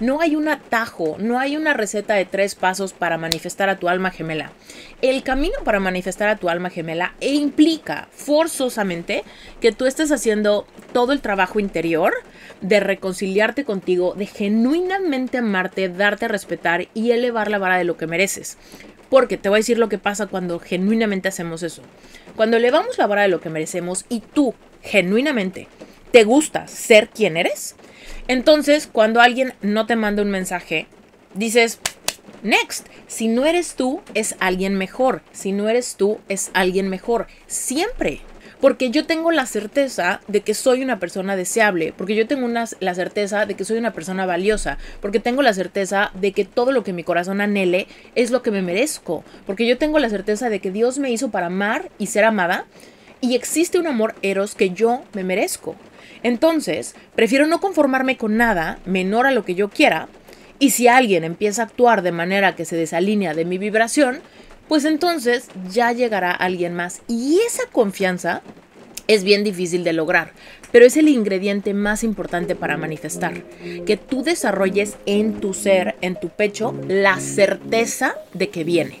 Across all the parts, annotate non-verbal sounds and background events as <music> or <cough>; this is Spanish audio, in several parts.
No hay un atajo, no hay una receta de tres pasos para manifestar a tu alma gemela. El camino para manifestar a tu alma gemela e implica forzosamente que tú estés haciendo todo el trabajo interior de reconciliarte contigo, de genuinamente amarte, darte a respetar y elevar la vara de lo que mereces. Porque te voy a decir lo que pasa cuando genuinamente hacemos eso. Cuando elevamos la vara de lo que merecemos y tú genuinamente te gusta ser quien eres, entonces cuando alguien no te manda un mensaje, dices, next, si no eres tú, es alguien mejor. Si no eres tú, es alguien mejor. Siempre porque yo tengo la certeza de que soy una persona deseable, porque yo tengo la certeza de que soy una persona valiosa, porque tengo la certeza de que todo lo que mi corazón anhele es lo que me merezco, porque yo tengo la certeza de que Dios me hizo para amar y ser amada, y existe un amor eros que yo me merezco. Entonces, prefiero no conformarme con nada menor a lo que yo quiera, y si alguien empieza a actuar de manera que se desalinea de mi vibración, pues entonces ya llegará alguien más. Y esa confianza es bien difícil de lograr, pero es el ingrediente más importante para manifestar. Que tú desarrolles en tu ser, en tu pecho, la certeza de que viene.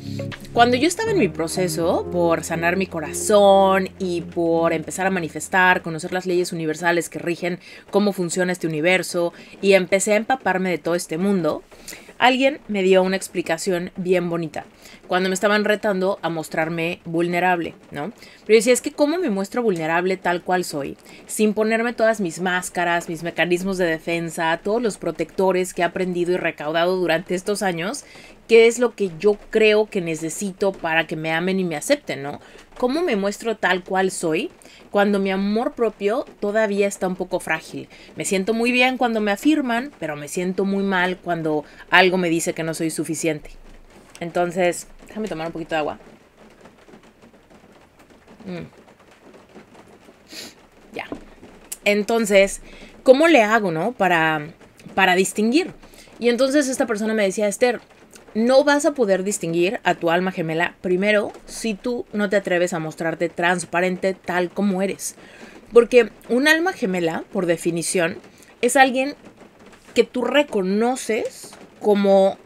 cuando yo estaba en mi proceso por sanar mi corazón y por empezar a manifestar, conocer las leyes universales que rigen cómo funciona este universo y empecé a empaparme de todo este mundo, alguien me dio una explicación bien bonita cuando me estaban retando a mostrarme vulnerable, ¿no? Pero yo decía, es que cómo me muestro vulnerable tal cual soy, sin ponerme todas mis máscaras, mis mecanismos de defensa, todos los protectores que he aprendido y recaudado durante estos años, qué es lo que yo creo que necesito para que me amen y me acepten, ¿no? ¿Cómo me muestro tal cual soy? cuando mi amor propio todavía está un poco frágil. Me siento muy bien cuando me afirman, pero me siento muy mal cuando algo me dice que no soy suficiente. Entonces, Déjame tomar un poquito de agua. Mm. Ya. Entonces, ¿cómo le hago, no? Para, para distinguir. Y entonces esta persona me decía, Esther, no vas a poder distinguir a tu alma gemela primero si tú no te atreves a mostrarte transparente tal como eres. Porque un alma gemela, por definición, es alguien que tú reconoces como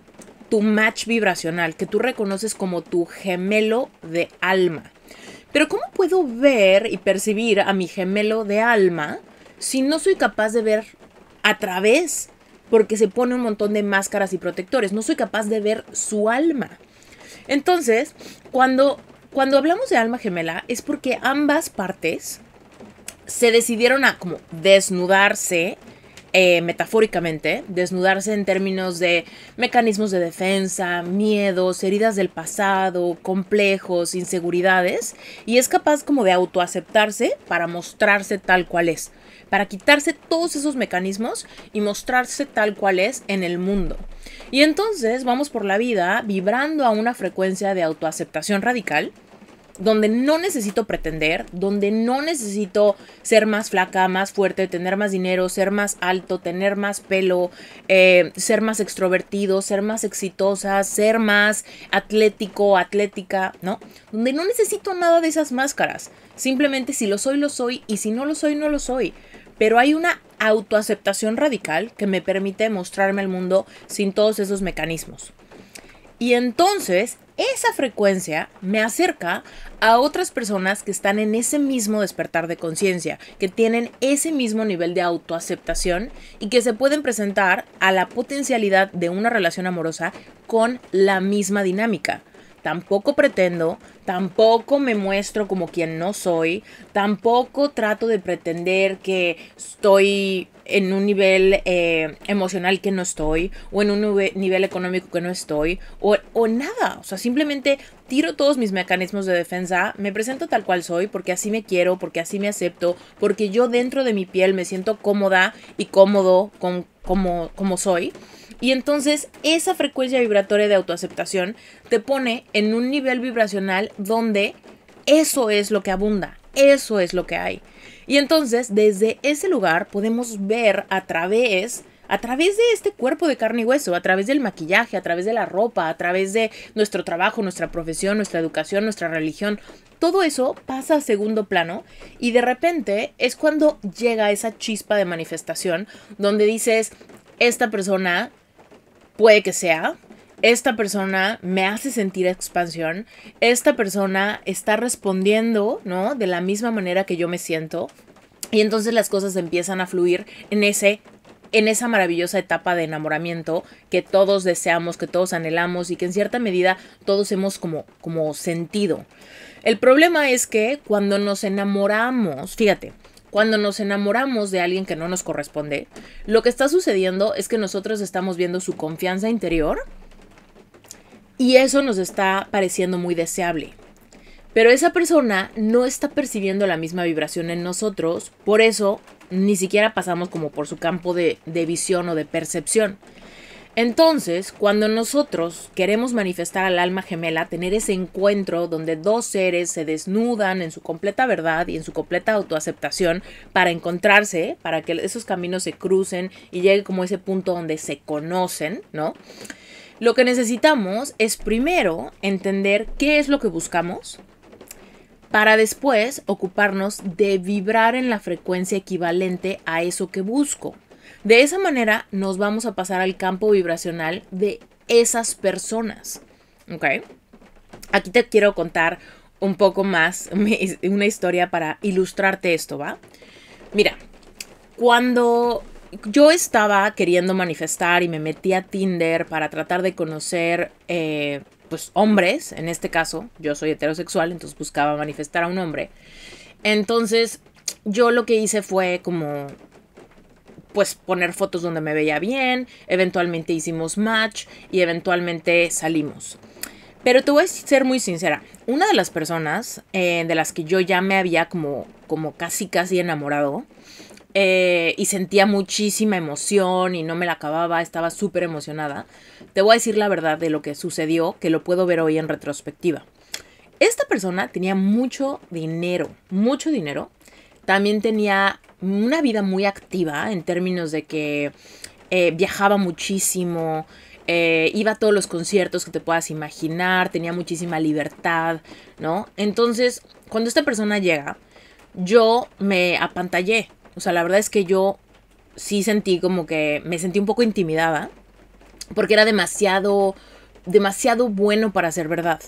tu match vibracional, que tú reconoces como tu gemelo de alma. Pero ¿cómo puedo ver y percibir a mi gemelo de alma si no soy capaz de ver a través? Porque se pone un montón de máscaras y protectores. No soy capaz de ver su alma. Entonces, cuando, cuando hablamos de alma gemela es porque ambas partes se decidieron a como desnudarse eh, metafóricamente, desnudarse en términos de mecanismos de defensa, miedos, heridas del pasado, complejos, inseguridades, y es capaz como de autoaceptarse para mostrarse tal cual es, para quitarse todos esos mecanismos y mostrarse tal cual es en el mundo. Y entonces vamos por la vida vibrando a una frecuencia de autoaceptación radical, donde no necesito pretender, donde no necesito ser más flaca, más fuerte, tener más dinero, ser más alto, tener más pelo, eh, ser más extrovertido, ser más exitosa, ser más atlético, atlética, ¿no? Donde no necesito nada de esas máscaras. Simplemente si lo soy, lo soy y si no lo soy, no lo soy. Pero hay una autoaceptación radical que me permite mostrarme al mundo sin todos esos mecanismos. Y entonces esa frecuencia me acerca a otras personas que están en ese mismo despertar de conciencia, que tienen ese mismo nivel de autoaceptación y que se pueden presentar a la potencialidad de una relación amorosa con la misma dinámica. Tampoco pretendo, tampoco me muestro como quien no soy, tampoco trato de pretender que estoy en un nivel eh, emocional que no estoy, o en un nivel económico que no estoy, o, o nada. O sea, simplemente tiro todos mis mecanismos de defensa, me presento tal cual soy, porque así me quiero, porque así me acepto, porque yo dentro de mi piel me siento cómoda y cómodo con como, como soy. Y entonces esa frecuencia vibratoria de autoaceptación te pone en un nivel vibracional donde eso es lo que abunda, eso es lo que hay. Y entonces desde ese lugar podemos ver a través a través de este cuerpo de carne y hueso, a través del maquillaje, a través de la ropa, a través de nuestro trabajo, nuestra profesión, nuestra educación, nuestra religión, todo eso pasa a segundo plano y de repente es cuando llega esa chispa de manifestación donde dices, esta persona puede que sea, esta persona me hace sentir expansión, esta persona está respondiendo, ¿no? De la misma manera que yo me siento. Y entonces las cosas empiezan a fluir en ese en esa maravillosa etapa de enamoramiento que todos deseamos, que todos anhelamos y que en cierta medida todos hemos como, como sentido. El problema es que cuando nos enamoramos, fíjate, cuando nos enamoramos de alguien que no nos corresponde, lo que está sucediendo es que nosotros estamos viendo su confianza interior y eso nos está pareciendo muy deseable. Pero esa persona no está percibiendo la misma vibración en nosotros, por eso ni siquiera pasamos como por su campo de, de visión o de percepción. Entonces, cuando nosotros queremos manifestar al alma gemela, tener ese encuentro donde dos seres se desnudan en su completa verdad y en su completa autoaceptación para encontrarse, para que esos caminos se crucen y llegue como ese punto donde se conocen, ¿no? Lo que necesitamos es primero entender qué es lo que buscamos, para después ocuparnos de vibrar en la frecuencia equivalente a eso que busco. De esa manera nos vamos a pasar al campo vibracional de esas personas. ¿Ok? Aquí te quiero contar un poco más, <laughs> una historia para ilustrarte esto, ¿va? Mira, cuando yo estaba queriendo manifestar y me metí a Tinder para tratar de conocer, eh, pues, hombres, en este caso, yo soy heterosexual, entonces buscaba manifestar a un hombre. Entonces, yo lo que hice fue como pues poner fotos donde me veía bien, eventualmente hicimos match y eventualmente salimos. Pero te voy a ser muy sincera, una de las personas eh, de las que yo ya me había como, como casi casi enamorado eh, y sentía muchísima emoción y no me la acababa, estaba súper emocionada, te voy a decir la verdad de lo que sucedió, que lo puedo ver hoy en retrospectiva. Esta persona tenía mucho dinero, mucho dinero. También tenía una vida muy activa en términos de que eh, viajaba muchísimo, eh, iba a todos los conciertos que te puedas imaginar, tenía muchísima libertad, ¿no? Entonces, cuando esta persona llega, yo me apantallé. O sea, la verdad es que yo sí sentí como que me sentí un poco intimidada, porque era demasiado, demasiado bueno para ser verdad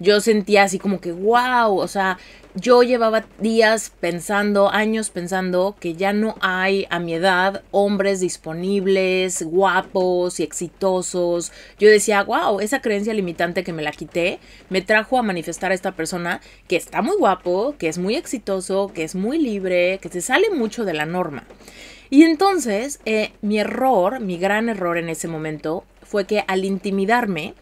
yo sentía así como que, wow, o sea, yo llevaba días pensando, años pensando que ya no hay a mi edad hombres disponibles, guapos y exitosos. Yo decía, wow, esa creencia limitante que me la quité me trajo a manifestar a esta persona que está muy guapo, que es muy exitoso, que es muy libre, que se sale mucho de la norma. Y entonces, eh, mi error, mi gran error en ese momento fue que al intimidarme,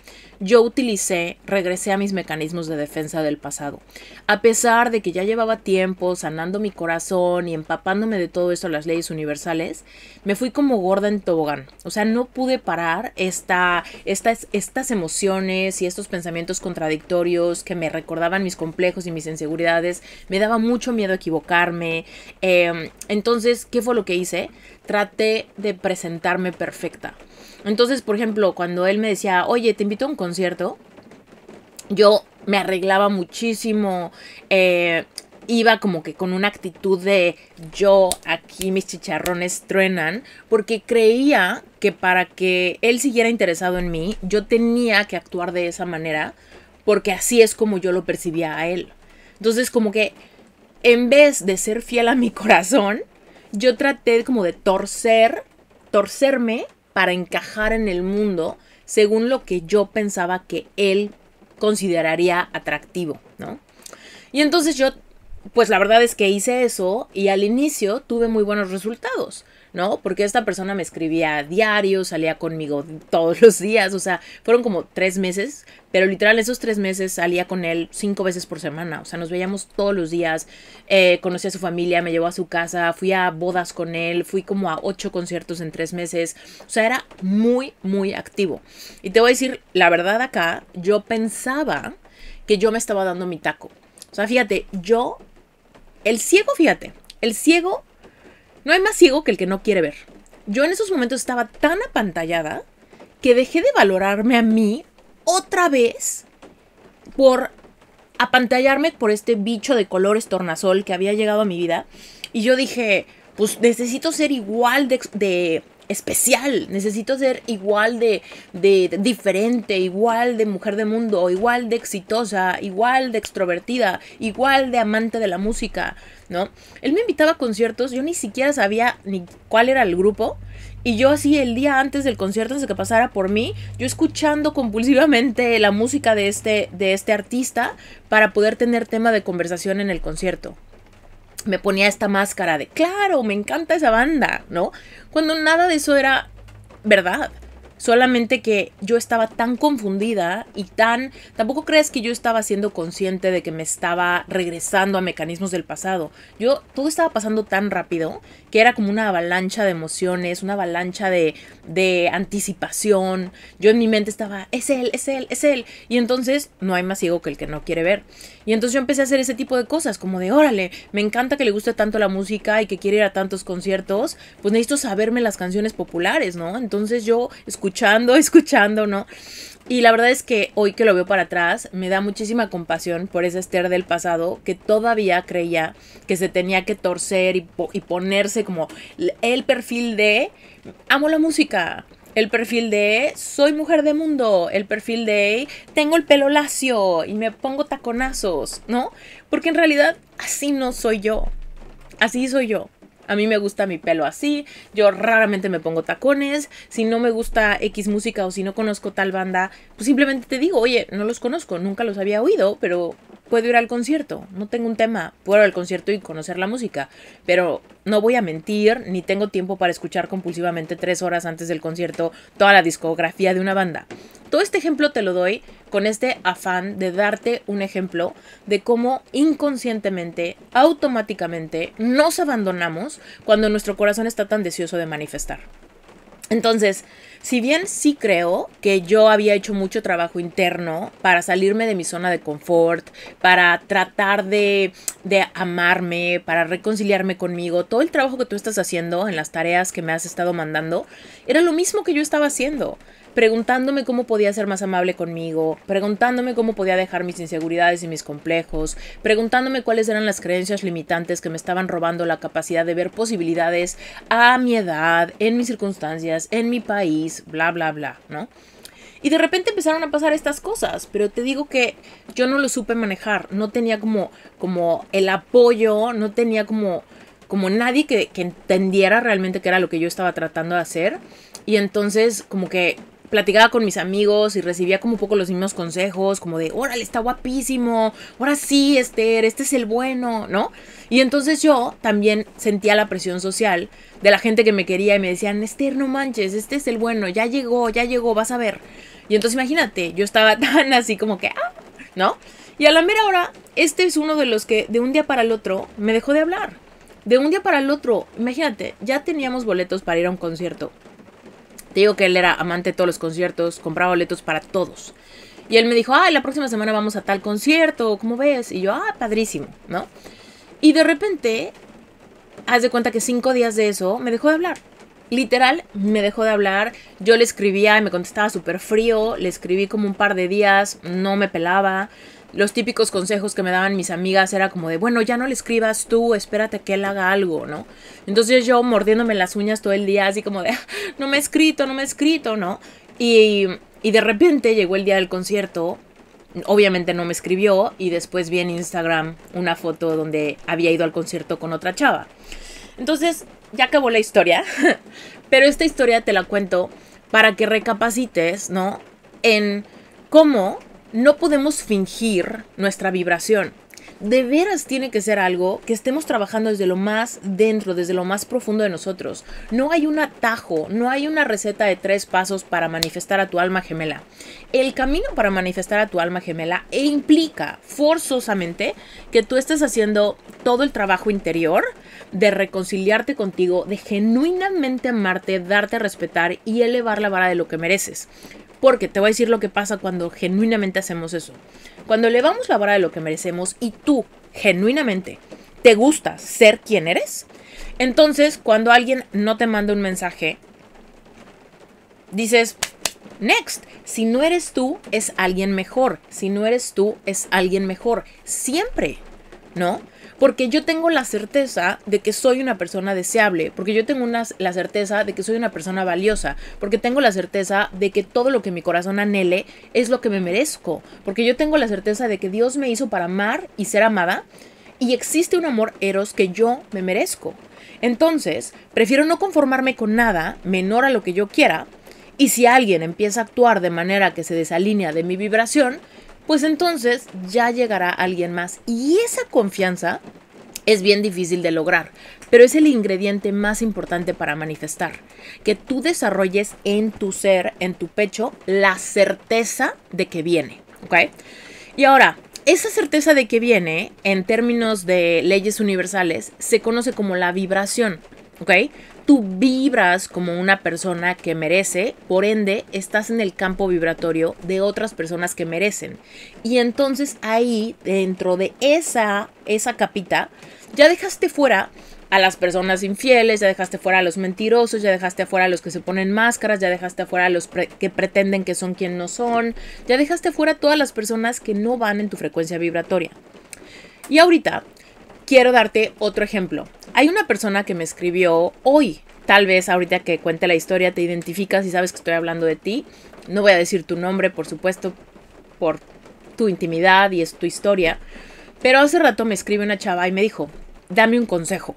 yo utilicé, regresé a mis mecanismos de defensa del pasado. A pesar de que ya llevaba tiempo sanando mi corazón y empapándome de todo esto, las leyes universales, me fui como gorda en tobogán. O sea, no pude parar esta, estas, estas emociones y estos pensamientos contradictorios que me recordaban mis complejos y mis inseguridades. Me daba mucho miedo equivocarme. Em, entonces, ¿qué fue lo que hice? Traté de presentarme perfecta. Entonces, por ejemplo, cuando él me decía, oye, te invito a un concierto, yo me arreglaba muchísimo, eh, iba como que con una actitud de yo aquí mis chicharrones truenan, porque creía que para que él siguiera interesado en mí, yo tenía que actuar de esa manera, porque así es como yo lo percibía a él. Entonces, como que en vez de ser fiel a mi <laughs> corazón, yo traté como de torcer, torcerme para encajar en el mundo según lo que yo pensaba que él consideraría atractivo, ¿no? Y entonces yo, pues la verdad es que hice eso y al inicio tuve muy buenos resultados. ¿no? Porque esta persona me escribía diario, salía conmigo todos los días, o sea, fueron como tres meses, pero literal esos tres meses salía con él cinco veces por semana, o sea, nos veíamos todos los días, eh, conocí a su familia, me llevó a su casa, fui a bodas con él, fui como a ocho conciertos en tres meses, o sea, era muy, muy activo. Y te voy a decir, la verdad acá, yo pensaba que yo me estaba dando mi taco. O sea, fíjate, yo, el ciego, fíjate, el ciego no hay más ciego que el que no quiere ver. Yo en esos momentos estaba tan apantallada que dejé de valorarme a mí otra vez por apantallarme por este bicho de colores tornasol que había llegado a mi vida. Y yo dije, pues necesito ser igual de, especial, necesito ser igual de, de, diferente, igual de mujer de mundo, igual de exitosa, igual de extrovertida, igual de amante de la música. ¿no? Él me invitaba a conciertos, yo ni siquiera sabía ni cuál era el grupo. Y yo así el día antes del concierto, antes de que pasara por mí, yo escuchando compulsivamente la música de este, de este artista para poder tener tema de conversación en el concierto. Me ponía esta máscara de, claro, me encanta esa banda, ¿no? Cuando nada de eso era verdad. Solamente que yo estaba tan confundida y tan... Tampoco crees que yo estaba siendo consciente de que me estaba regresando a mecanismos del pasado. Yo, todo estaba pasando tan rápido que era como una avalancha de emociones, una avalancha de, de anticipación. Yo en mi mente estaba, es él, es él, es él. Y entonces no hay más ciego que el que no quiere ver. Y entonces yo empecé a hacer ese tipo de cosas, como de, órale, me encanta que le guste tanto la música y que quiere ir a tantos conciertos, pues necesito saberme las canciones populares, ¿no? Entonces yo escuchando, <laughs> escuchando, ¿no? Y la verdad es que hoy que lo veo para atrás, me da muchísima compasión por ese Esther del pasado que todavía creía que se tenía que torcer y, y ponerse como el perfil de amo la música, el perfil de soy mujer de mundo, el perfil de tengo el pelo lacio y me pongo taconazos, ¿no? Porque en realidad así no soy yo. Así soy yo. A mí me gusta mi pelo así, yo raramente me pongo tacones, si no me gusta X música o si no conozco tal banda, pues simplemente te digo, oye, no los conozco, nunca los había oído, pero puedo ir al concierto, no tengo un tema, puedo ir al concierto y conocer la música, pero no voy a mentir, ni tengo tiempo para escuchar compulsivamente tres horas antes del concierto toda la discografía de una banda. Todo este ejemplo te lo doy con este afán de darte un ejemplo de cómo inconscientemente, automáticamente, nos abandonamos cuando nuestro corazón está tan deseoso de manifestar. Entonces, si bien sí creo que yo había hecho mucho trabajo interno para salirme de mi zona de confort, para tratar de, de, amarme, para reconciliarme conmigo, todo el trabajo que tú estás haciendo en las tareas que me has estado mandando, era lo mismo que yo estaba haciendo preguntándome cómo podía ser más amable conmigo, preguntándome cómo podía dejar mis inseguridades y mis complejos, preguntándome cuáles eran las creencias limitantes que me estaban robando la capacidad de ver posibilidades a mi edad, en mis circunstancias, en mi país, bla, bla, bla, ¿no? Y de repente empezaron a pasar estas cosas, pero te digo que yo no lo supe manejar, no tenía como, como el apoyo, no tenía como, como nadie que, que entendiera realmente qué era lo que yo estaba tratando de hacer. Y entonces como que platicaba con mis amigos y recibía como un poco los mismos consejos, como de, órale, está guapísimo, ahora sí, Esther, este es el bueno, ¿no? Y entonces yo también sentía la presión social de la gente que me quería y me decían, Esther, no manches, este es el bueno, ya llegó, ya llegó, vas a ver. Y entonces imagínate, yo estaba <laughs> tan así como que, ah, ¿no? Y a la mera hora, este es uno de los que de un día para el otro me dejó de hablar. De un día para el otro, imagínate, ya teníamos boletos para ir a un concierto te digo que él era amante de todos los conciertos, compraba boletos para todos. Y él me dijo, ah, la próxima semana vamos a tal concierto, ¿cómo ves? Y yo, ah, padrísimo, ¿no? Y de repente, haz de cuenta que cinco días de eso me dejó de hablar. Literal, me dejó de hablar. Yo le escribía y me contestaba súper frío. Le escribí como un par de días, no me pelaba los típicos consejos que me daban mis amigas era como de, bueno, ya no le escribas tú, espérate que él haga algo, ¿no? Entonces yo mordiéndome las uñas todo el día, así como de, no me he escrito, no me he escrito, ¿no? Y, y de repente llegó el día del concierto, obviamente no me escribió y después vi en Instagram una foto donde había ido al concierto con otra chava. Entonces, ya acabó la historia, <laughs> pero esta historia te la cuento para que recapacites, ¿no? En cómo no podemos fingir nuestra vibración de veras tiene que ser algo que estemos trabajando desde lo más dentro, desde lo más profundo de nosotros. No hay un atajo, no hay una receta de tres pasos para manifestar a tu alma gemela. El camino para manifestar a tu alma gemela e implica forzosamente que tú estés haciendo todo el trabajo interior de reconciliarte contigo, de genuinamente amarte, darte a respetar y elevar la vara de lo que mereces. Porque te voy a decir lo que pasa cuando genuinamente hacemos eso. Cuando elevamos la vara de lo que merecemos y tú genuinamente te gusta ser quien eres, entonces cuando alguien no te manda un mensaje, dices, next, si no eres tú, es alguien mejor. Si no eres tú, es alguien mejor. Siempre, ¿no? Porque yo tengo la certeza de que soy una persona deseable, porque yo tengo la certeza de que soy una persona valiosa, porque tengo la certeza de que todo lo que mi corazón anhele es lo que me merezco, porque yo tengo la certeza de que Dios me hizo para amar y ser amada, y existe un amor eros que yo me merezco. Entonces, prefiero no conformarme con nada menor a lo que yo quiera, y si alguien empieza a actuar de manera que se desalinea de mi vibración, pues entonces ya llegará alguien más. Y esa confianza es bien difícil de lograr, pero es el ingrediente más importante para manifestar. Que tú desarrolles en tu ser, en tu pecho, la certeza de que viene. ¿Ok? Y ahora, esa certeza de que viene, en términos de leyes universales, se conoce como la vibración. ¿Ok? Tú vibras como una persona que merece, por ende estás en el campo vibratorio de otras personas que merecen. Y entonces ahí, dentro de esa, esa capita, ya dejaste fuera a las personas infieles, ya dejaste fuera a los mentirosos, ya dejaste fuera a los que se ponen máscaras, ya dejaste fuera a los que pretenden que son quien no son, ya dejaste fuera a todas las personas que no van en tu frecuencia vibratoria. Y ahorita quiero darte otro ejemplo. Hay una persona que me escribió hoy. Tal vez ahorita que cuente la historia te identificas y sabes que estoy hablando de ti. No voy a decir tu nombre, por supuesto, por tu intimidad y es tu historia. Pero hace rato me escribe una chava y me dijo, dame un consejo.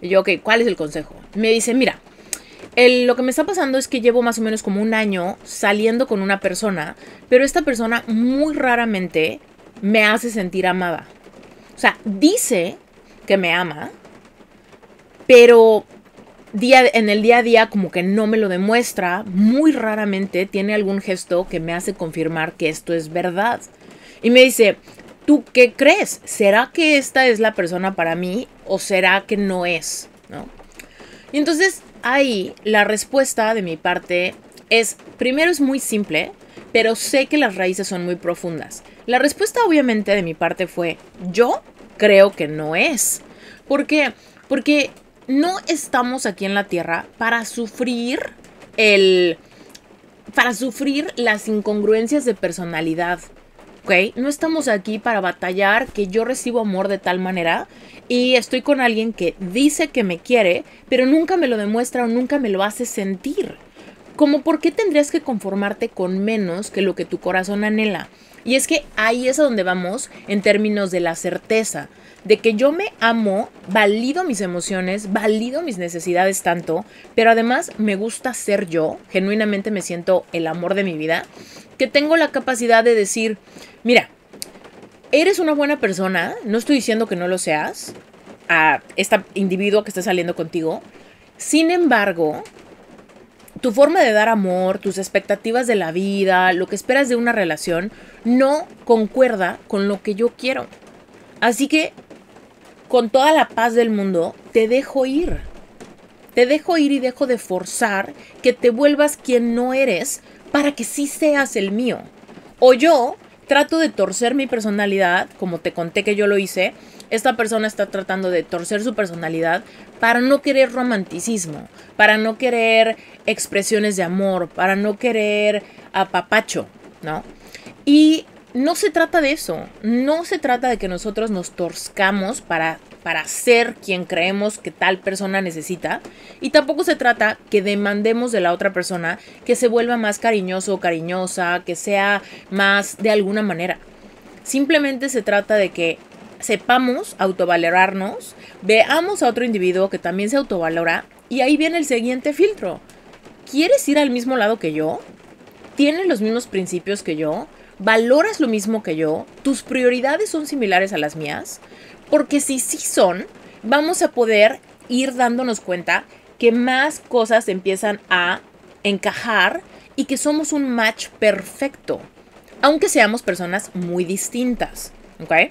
Y yo, ok, ¿cuál es el consejo? Me dice, mira, lo que me está pasando es que llevo más o menos como un año saliendo con una persona, pero esta persona muy raramente me hace sentir amada. O sea, dice que me ama, pero día, en el día a día como que no me lo demuestra, muy raramente tiene algún gesto que me hace confirmar que esto es verdad. Y me dice, ¿tú qué crees? ¿Será que esta es la persona para mí o será que no es? ¿No? Y entonces ahí la respuesta de mi parte es, primero es muy simple, pero sé que las raíces son muy profundas. La respuesta obviamente de mi parte fue, yo creo que no es. ¿Por qué? Porque no estamos aquí en la Tierra para sufrir el... para sufrir las incongruencias de personalidad. ¿Ok? No estamos aquí para batallar que yo recibo amor de tal manera y estoy con alguien que dice que me quiere, pero nunca me lo demuestra o nunca me lo hace sentir. Como por qué tendrías que conformarte con menos que lo que tu corazón anhela. Y es que ahí es a donde vamos en términos de la certeza de que yo me amo, valido mis emociones, valido mis necesidades tanto, pero además me gusta ser yo, genuinamente me siento el amor de mi vida, que tengo la capacidad de decir, mira, eres una buena persona, no estoy diciendo que no lo seas, a este individuo que está saliendo contigo, sin embargo, tu forma de dar amor, tus expectativas de la vida, lo que esperas de una relación, no concuerda con lo que yo quiero. Así que con toda la paz del mundo, te dejo ir. Te dejo ir y dejo de forzar que te vuelvas quien no eres para que sí seas el mío. O yo trato de torcer mi personalidad, como te conté que yo lo hice, esta persona está tratando de torcer su personalidad para no querer romanticismo, para no querer expresiones de amor, para no querer apapacho, ¿no? Y no se trata de eso. No se trata de que nosotros nos torzcamos para, para ser quien creemos que tal persona necesita. Y tampoco se trata que demandemos de la otra persona que se vuelva más cariñoso o cariñosa, que sea más de alguna manera. Simplemente se trata de que sepamos autovalorarnos, veamos a otro individuo que también se autovalora y ahí viene el siguiente filtro. ¿Quieres ir al mismo lado que yo? ¿Tienes los mismos principios que yo? valoras lo mismo que yo, tus prioridades son similares a las mías, porque si sí son, vamos a poder ir dándonos cuenta que más cosas empiezan a encajar y que somos un match perfecto, aunque seamos personas muy distintas, ¿ok?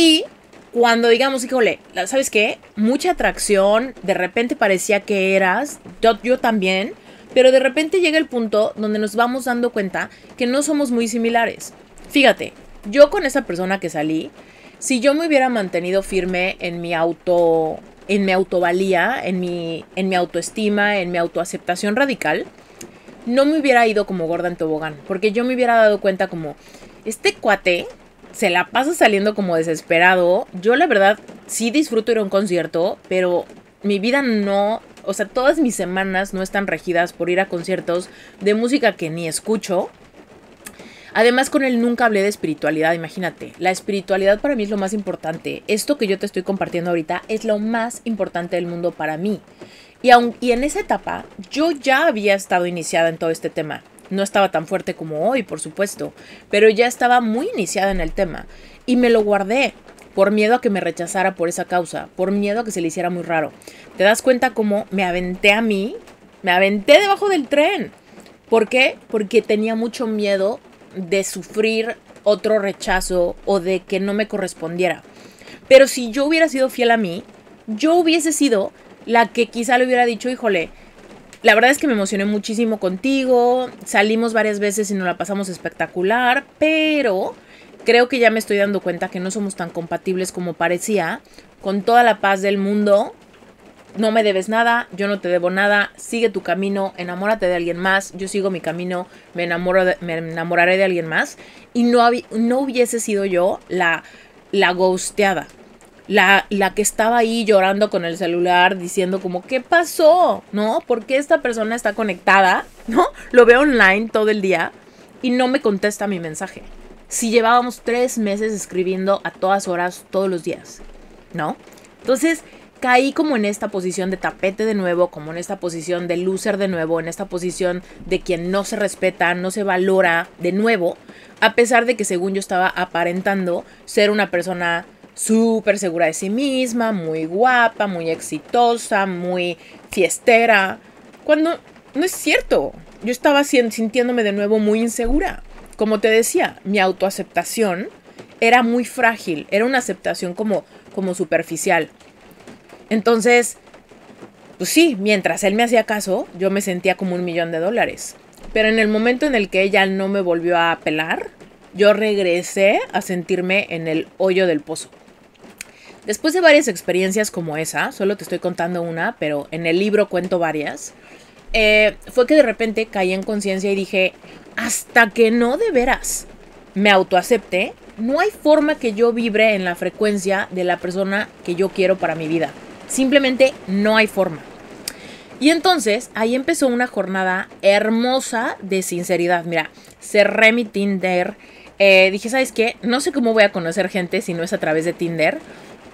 Y cuando digamos, híjole, ¿sabes qué? Mucha atracción, de repente parecía que eras, yo, yo también, pero de repente llega el punto donde nos vamos dando cuenta que no somos muy similares. Fíjate, yo con esa persona que salí, si yo me hubiera mantenido firme en mi auto en mi autovalía, en mi en mi autoestima, en mi autoaceptación radical, no me hubiera ido como gorda en tobogán, porque yo me hubiera dado cuenta como este cuate se la pasa saliendo como desesperado. Yo la verdad sí disfruto ir a un concierto, pero mi vida no o sea, todas mis semanas no están regidas por ir a conciertos de música que ni escucho. Además, con él nunca hablé de espiritualidad, imagínate. La espiritualidad para mí es lo más importante. Esto que yo te estoy compartiendo ahorita es lo más importante del mundo para mí. Y, aun, y en esa etapa yo ya había estado iniciada en todo este tema. No estaba tan fuerte como hoy, por supuesto, pero ya estaba muy iniciada en el tema. Y me lo guardé por miedo a que me rechazara por esa causa, por miedo a que se le hiciera muy raro. ¿Te das cuenta cómo me aventé a mí? Me aventé debajo del tren. ¿Por qué? Porque tenía mucho miedo de sufrir otro rechazo o de que no me correspondiera. Pero si yo hubiera sido fiel a mí, yo hubiese sido la que quizá le hubiera dicho, híjole, la verdad es que me emocioné muchísimo contigo, salimos varias veces y nos la pasamos espectacular, pero creo que ya me estoy dando cuenta que no somos tan compatibles como parecía. Con toda la paz del mundo, no me debes nada, yo no te debo nada, sigue tu camino, enamórate de alguien más, yo sigo mi camino, me, enamoro me enamoraré de alguien más. Y no, no hubiese sido yo la, la ghosteada, la, la, que estaba ahí llorando con el celular diciendo como, ¿qué pasó? ¿No? ¿Por qué esta persona está conectada? ¿No? Lo veo online todo el día y no me contesta mi mensaje si llevábamos tres meses escribiendo a todas horas, todos los días? ¿No? Entonces caí como en esta posición de tapete de nuevo, como en esta posición de loser de nuevo, en esta posición de quien no se respeta, no se valora de nuevo, a pesar de que según yo estaba aparentando ser una persona súper segura de sí misma, muy guapa, muy exitosa, muy fiestera, cuando no es cierto. Yo estaba sintiéndome de nuevo muy insegura. Como te decía, mi autoaceptación era muy frágil, era una aceptación como, como superficial. Entonces, pues sí, mientras él me hacía caso, yo me sentía como un millón de dólares. Pero en el momento en el que ella no me volvió a apelar, yo regresé a sentirme en el hoyo del pozo. Después de varias experiencias como esa, solo te estoy contando una, pero en el libro cuento varias, eh, fue que de repente caí en conciencia y dije, hasta que no de veras me autoacepte, no hay forma que yo vibre en la frecuencia de la persona que yo quiero para mi vida. Simplemente no hay forma. Y entonces ahí empezó una jornada hermosa de sinceridad. Mira, cerré mi Tinder. Eh, dije, ¿sabes qué? No sé cómo voy a conocer gente si no es a través de Tinder.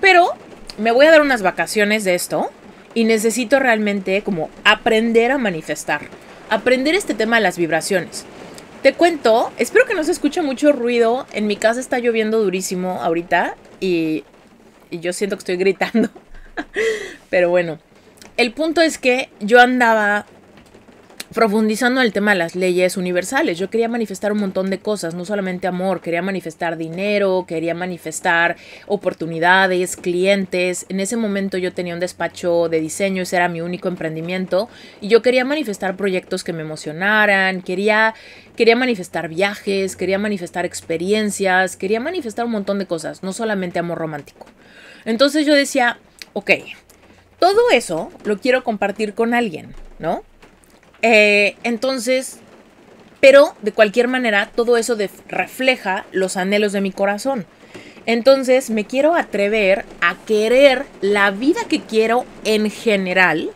Pero me voy a dar unas vacaciones de esto. Y necesito realmente como aprender a manifestar. Aprender este tema de las vibraciones. Te cuento, espero que no se escuche mucho ruido. En mi casa está lloviendo durísimo ahorita y, y yo siento que estoy gritando. <laughs> Pero bueno, el punto es que yo andaba profundizando en el tema de las leyes universales. Yo quería manifestar un montón de cosas, no solamente amor, quería manifestar dinero, quería manifestar oportunidades, clientes. En ese momento yo tenía un despacho de diseño, ese era mi único emprendimiento y yo quería manifestar proyectos que me emocionaran, quería quería manifestar viajes, quería manifestar experiencias, quería manifestar un montón de cosas, no solamente amor romántico. Entonces yo decía, ok, todo eso lo quiero compartir con alguien, ¿no? Eh, entonces, pero de cualquier manera, todo eso refleja los anhelos de mi corazón. Entonces, me quiero atrever a querer la vida que quiero en general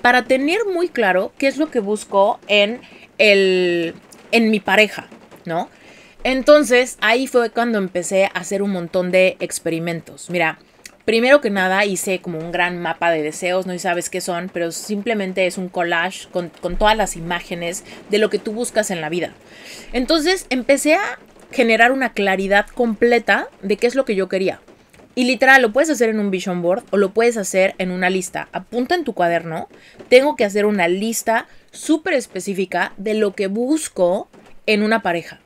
para tener muy claro qué es lo que busco en el en mi pareja, ¿no? Entonces, ahí fue cuando empecé a hacer un montón de experimentos. Mira, primero que nada hice como un gran mapa de deseos, no sabes qué son, pero simplemente es un collage con, con todas las imágenes de lo que tú buscas en la vida. Entonces empecé a generar una claridad completa de qué es lo que yo quería. Y literal, lo puedes hacer en un vision board o lo puedes hacer en una lista. Apunta en tu cuaderno. Tengo que hacer una lista súper específica de lo que busco en una pareja.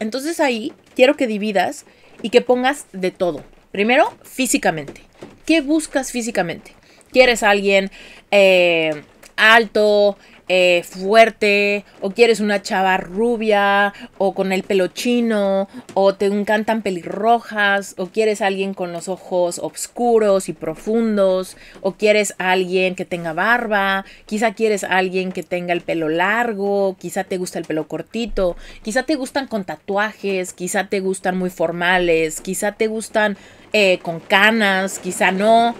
Entonces ahí quiero que dividas y que pongas de todo. Primero, físicamente. ¿Qué buscas físicamente? ¿Quieres alguien eh, alto, eh, fuerte, o quieres una chava rubia, o con el pelo chino, o te encantan pelirrojas, o quieres alguien con los ojos oscuros y profundos, o quieres alguien que tenga barba, quizá quieres alguien que tenga el pelo largo, quizá te gusta el pelo cortito, quizá te gustan con tatuajes, quizá te gustan muy formales, quizá te gustan eh, con canas, quizá no.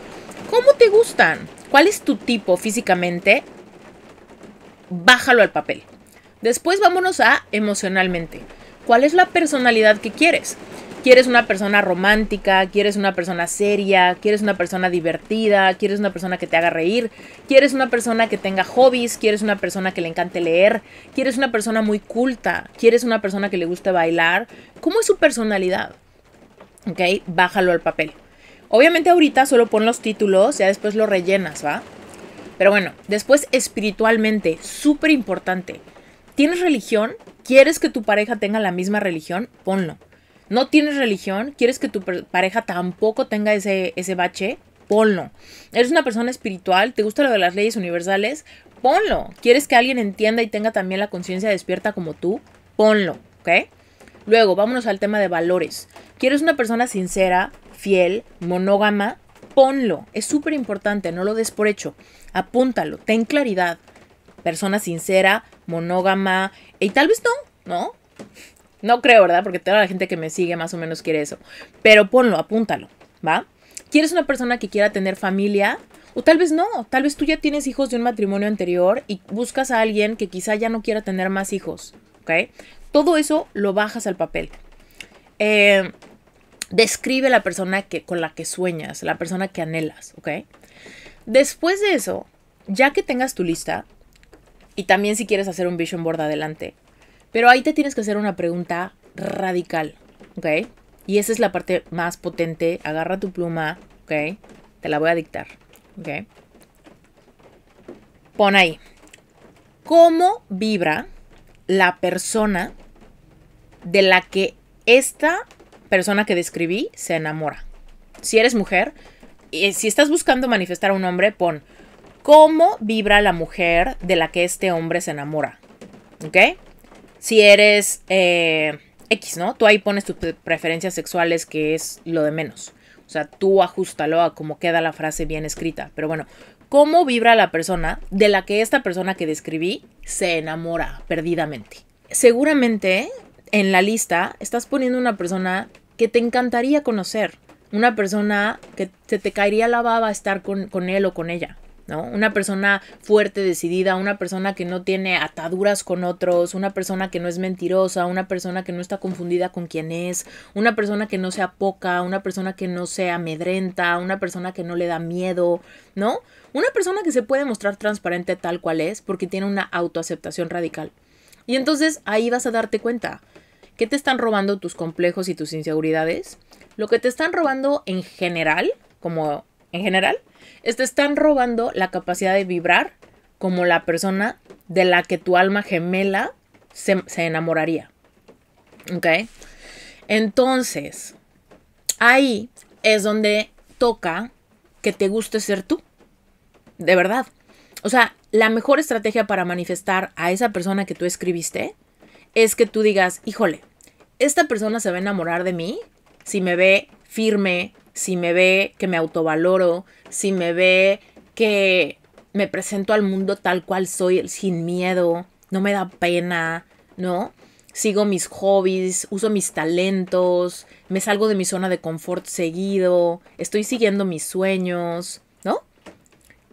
¿Cómo te gustan? ¿Cuál es tu tipo físicamente? Bájalo al papel. Después vámonos a emocionalmente. ¿Cuál es la personalidad que quieres? ¿Quieres una persona romántica? ¿Quieres una persona seria? ¿Quieres una persona divertida? ¿Quieres una persona que te haga reír? ¿Quieres una persona que tenga hobbies? ¿Quieres una persona que le encante leer? ¿Quieres una persona muy culta? ¿Quieres una persona que le guste bailar? ¿Cómo es su personalidad? ¿Ok? Bájalo al papel. Obviamente ahorita solo pon los títulos, ya después lo rellenas, ¿va? Pero bueno, después espiritualmente, súper importante. ¿Tienes religión? ¿Quieres que tu pareja tenga la misma religión? Ponlo. ¿No tienes religión? ¿Quieres que tu pareja tampoco tenga ese, ese bache? Ponlo. ¿Eres una persona espiritual? ¿Te gusta lo de las leyes universales? Ponlo. ¿Quieres que alguien entienda y tenga también la conciencia despierta como tú? Ponlo. ¿Ok? Luego, vámonos al tema de valores. ¿Quieres una persona sincera, fiel, monógama? Ponlo. Es súper importante, no lo des por hecho apúntalo, ten claridad. Persona sincera, monógama, y tal vez no, ¿no? No creo, ¿verdad? Porque toda la gente que me sigue más o menos quiere eso. Pero ponlo, apúntalo, ¿va? ¿Quieres una persona que quiera tener familia? O tal vez no, tal vez tú ya tienes hijos de un matrimonio anterior y buscas a alguien que quizá ya no quiera tener más hijos, ¿ok? Todo eso lo bajas al papel. Eh, describe la persona que, con la que sueñas, la persona que anhelas, ¿ok? Después de eso, ya que tengas tu lista, y también si quieres hacer un vision board adelante, pero ahí te tienes que hacer una pregunta radical, ¿ok? Y esa es la parte más potente. Agarra tu pluma, ¿ok? Te la voy a dictar, ¿ok? Pon ahí. ¿Cómo vibra la persona de la que esta persona que describí se enamora? Si eres mujer, si estás buscando manifestar a un hombre, pon cómo vibra la mujer de la que este hombre se enamora. ¿Ok? Si eres eh, X, ¿no? Tú ahí pones tus preferencias sexuales, que es lo de menos. O sea, tú ajustalo a cómo queda la frase bien escrita. Pero bueno, ¿cómo vibra la persona de la que esta persona que describí se enamora perdidamente? Seguramente en la lista estás poniendo una persona que te encantaría conocer una persona que se te caería la baba estar con, él o con ella. ¿no? Una persona fuerte, decidida, una persona que no tiene ataduras con otros, una persona que no es mentirosa, una persona que no está confundida con quien es, una persona que no sea poca, una persona que no sea amedrenta, una persona que no le da miedo, ¿no? Una persona que se puede mostrar transparente tal cual es porque tiene una autoaceptación radical. Y entonces ahí vas a darte cuenta que te están robando tus complejos y tus inseguridades lo que te están robando en general, como en general, es te están robando la capacidad de vibrar como la persona de la que tu alma gemela se, enamoraría. ¿Ok? Entonces, ahí es donde toca que te guste ser tú. De verdad. O sea, la mejor estrategia para manifestar a esa persona que tú escribiste es que tú digas, híjole, esta persona se va a enamorar de mí si me ve firme, si me ve que me autovaloro, si me ve que me presento al mundo tal cual soy, sin miedo, no me da pena, ¿no? Sigo mis hobbies, uso mis talentos, me salgo de mi zona de confort seguido, estoy siguiendo mis sueños.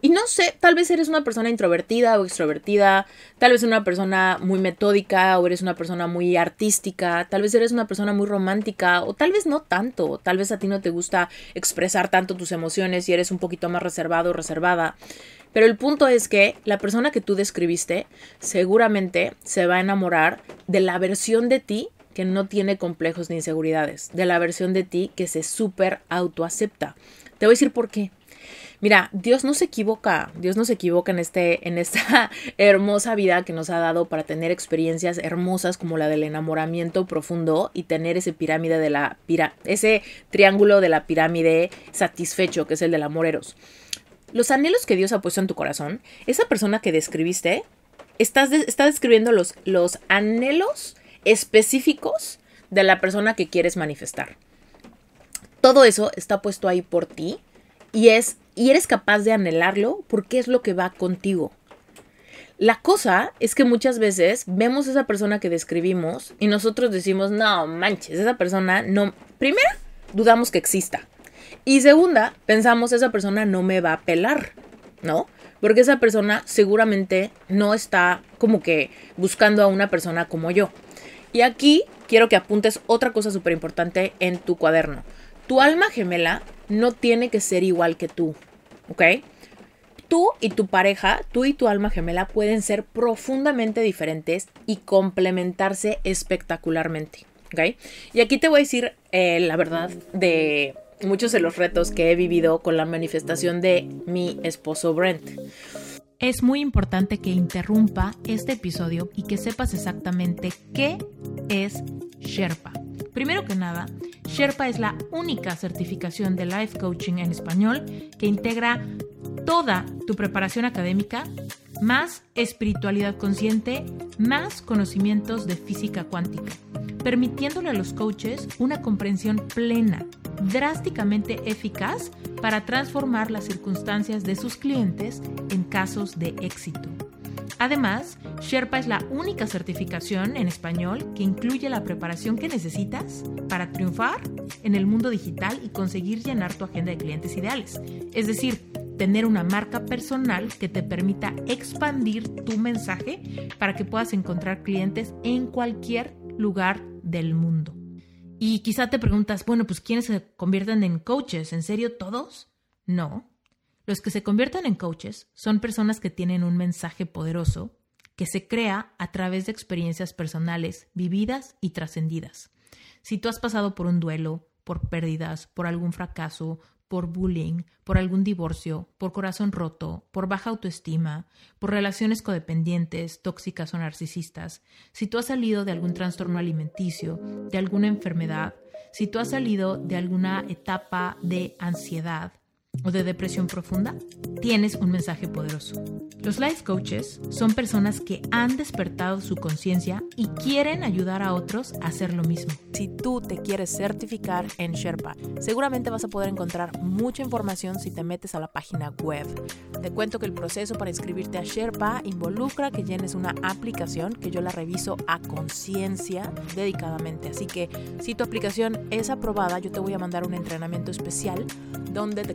Y no sé, tal vez eres una persona introvertida o extrovertida, tal vez una persona muy metódica o eres una persona muy artística, tal vez eres una persona muy romántica o tal vez no tanto, tal vez a ti no te gusta expresar tanto tus emociones y eres un poquito más reservado o reservada. Pero el punto es que la persona que tú describiste seguramente se va a enamorar de la versión de ti que no tiene complejos ni inseguridades, de la versión de ti que se súper autoacepta. Te voy a decir por qué. Mira, Dios no se equivoca, Dios no se equivoca en, este, en esta <laughs> hermosa vida que nos ha dado para tener experiencias hermosas como la del enamoramiento profundo y tener ese pirámide de la ese triángulo de la pirámide satisfecho que es el del amor eros. Los anhelos que Dios ha puesto en tu corazón, esa persona que describiste, estás está describiendo los, los anhelos específicos de la persona que quieres manifestar. Todo eso está puesto ahí por ti y es y eres capaz de anhelarlo porque es lo que va contigo. La cosa es que muchas veces vemos a esa persona que describimos y nosotros decimos, no manches, esa persona no. Primera, dudamos que exista. Y segunda, pensamos, esa persona no me va a pelar, ¿no? Porque esa persona seguramente no está como que buscando a una persona como yo. Y aquí quiero que apuntes otra cosa súper importante en tu cuaderno. Tu alma gemela no tiene que ser igual que tú. ¿Ok? Tú y tu pareja, tú y tu alma gemela pueden ser profundamente diferentes y complementarse espectacularmente, ¿ok? Y aquí te voy a decir eh, la verdad de muchos de los retos que he vivido con la manifestación de mi esposo Brent. Es muy importante que interrumpa este episodio y que sepas exactamente qué es Sherpa. Primero que nada, Sherpa es la única certificación de Life Coaching en español que integra toda tu preparación académica, más espiritualidad consciente, más conocimientos de física cuántica, permitiéndole a los coaches una comprensión plena, drásticamente eficaz para transformar las circunstancias de sus clientes en casos de éxito. Además, Sherpa es la única certificación en español que incluye la preparación que necesitas para triunfar en el mundo digital y conseguir llenar tu agenda de clientes ideales. Es decir, tener una marca personal que te permita expandir tu mensaje para que puedas encontrar clientes en cualquier lugar del mundo. Y quizá te preguntas, bueno, pues ¿quiénes se convierten en coaches? ¿En serio todos? No. Los que se convierten en coaches son personas que tienen un mensaje poderoso que se crea a través de experiencias personales vividas y trascendidas. Si tú has pasado por un duelo, por pérdidas, por algún fracaso, por bullying, por algún divorcio, por corazón roto, por baja autoestima, por relaciones codependientes, tóxicas o narcisistas, si tú has salido de algún trastorno alimenticio, de alguna enfermedad, si tú has salido de alguna etapa de ansiedad, o de depresión profunda, tienes un mensaje poderoso. Los life coaches son personas que han despertado su conciencia y quieren ayudar a otros a hacer lo mismo. Si tú te quieres certificar en Sherpa, seguramente vas a poder encontrar mucha información si te metes a la página web. Te cuento que el proceso para inscribirte a Sherpa involucra que llenes una aplicación que yo la reviso a conciencia dedicadamente. Así que si tu aplicación es aprobada, yo te voy a mandar un entrenamiento especial donde te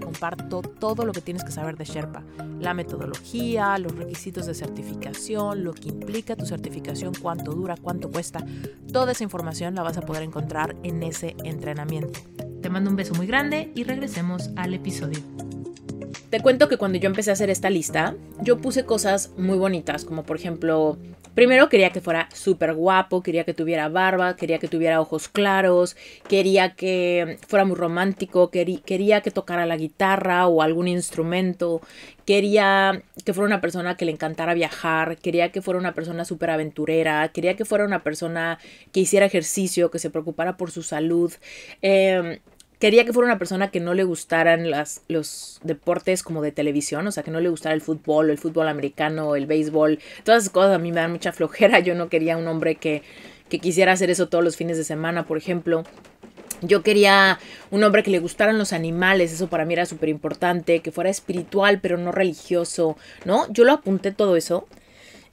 todo lo que tienes que saber de Sherpa, la metodología, los requisitos de certificación, lo que implica tu certificación, cuánto dura, cuánto cuesta. Toda esa información la vas a poder encontrar en ese entrenamiento. Te mando un beso muy grande y regresemos al episodio. Te cuento que cuando yo empecé a hacer esta lista, yo puse cosas muy bonitas, como por ejemplo Primero quería que fuera súper guapo, quería que tuviera barba, quería que tuviera ojos claros, quería que fuera muy romántico, quería que tocara la guitarra o algún instrumento, quería que fuera una persona que le encantara viajar, quería que fuera una persona súper aventurera, quería que fuera una persona que hiciera ejercicio, que se preocupara por su salud. Eh, quería que fuera una persona que no le gustaran las, los deportes como de televisión, o sea, que no le gustara el fútbol, el fútbol americano, el béisbol, todas esas cosas a mí me dan mucha flojera, yo no quería un hombre que, que quisiera hacer eso todos los fines de semana, por ejemplo. Yo quería un hombre que le gustaran los animales, eso para mí era súper importante, que fuera espiritual pero no religioso, ¿no? Yo lo apunté todo eso.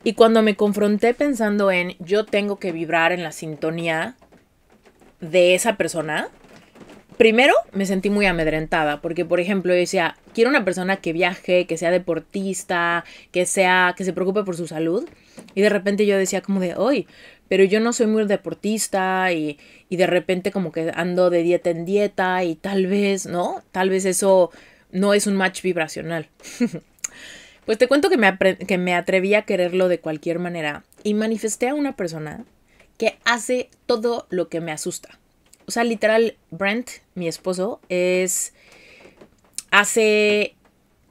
Y cuando me confronté pensando en yo tengo que vibrar en la sintonía de esa persona, primero me sentí muy amedrentada, porque por ejemplo decía, quiero una persona que viaje, que sea deportista, que sea, que se preocupe por su salud. Y de repente yo decía como de, hoy, pero yo no soy muy deportista y, y de repente como que ando de dieta en dieta y tal vez, ¿no? Tal vez eso no es un match vibracional. <laughs> pues te cuento que me, que me atreví a quererlo de cualquier manera y manifesté a una persona que hace todo lo que me asusta. O sea, literal, Brent, mi esposo, es. hace.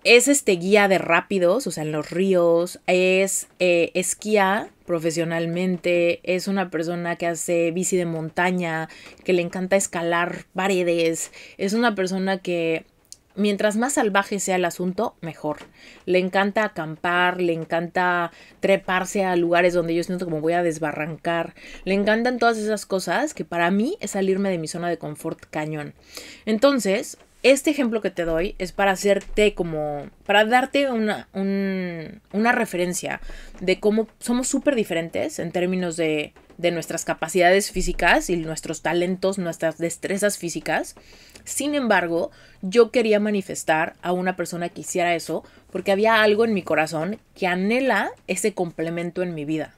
Es este guía de rápidos, o sea, en los ríos, es eh, esquía profesionalmente, es una persona que hace bici de montaña, que le encanta escalar paredes, es una persona que mientras más salvaje sea el asunto, mejor. Le encanta acampar, le encanta treparse a lugares donde yo siento como voy a desbarrancar. Le encantan todas esas cosas que para mí es salirme de mi zona de confort cañón. Entonces, este ejemplo que te doy es para hacerte como, para darte una, una referencia de cómo somos súper diferentes en términos de, de nuestras capacidades físicas y nuestros talentos, nuestras destrezas físicas. Sin embargo, yo quería manifestar a una persona que hiciera eso porque había algo en mi corazón que anhela ese complemento en mi vida.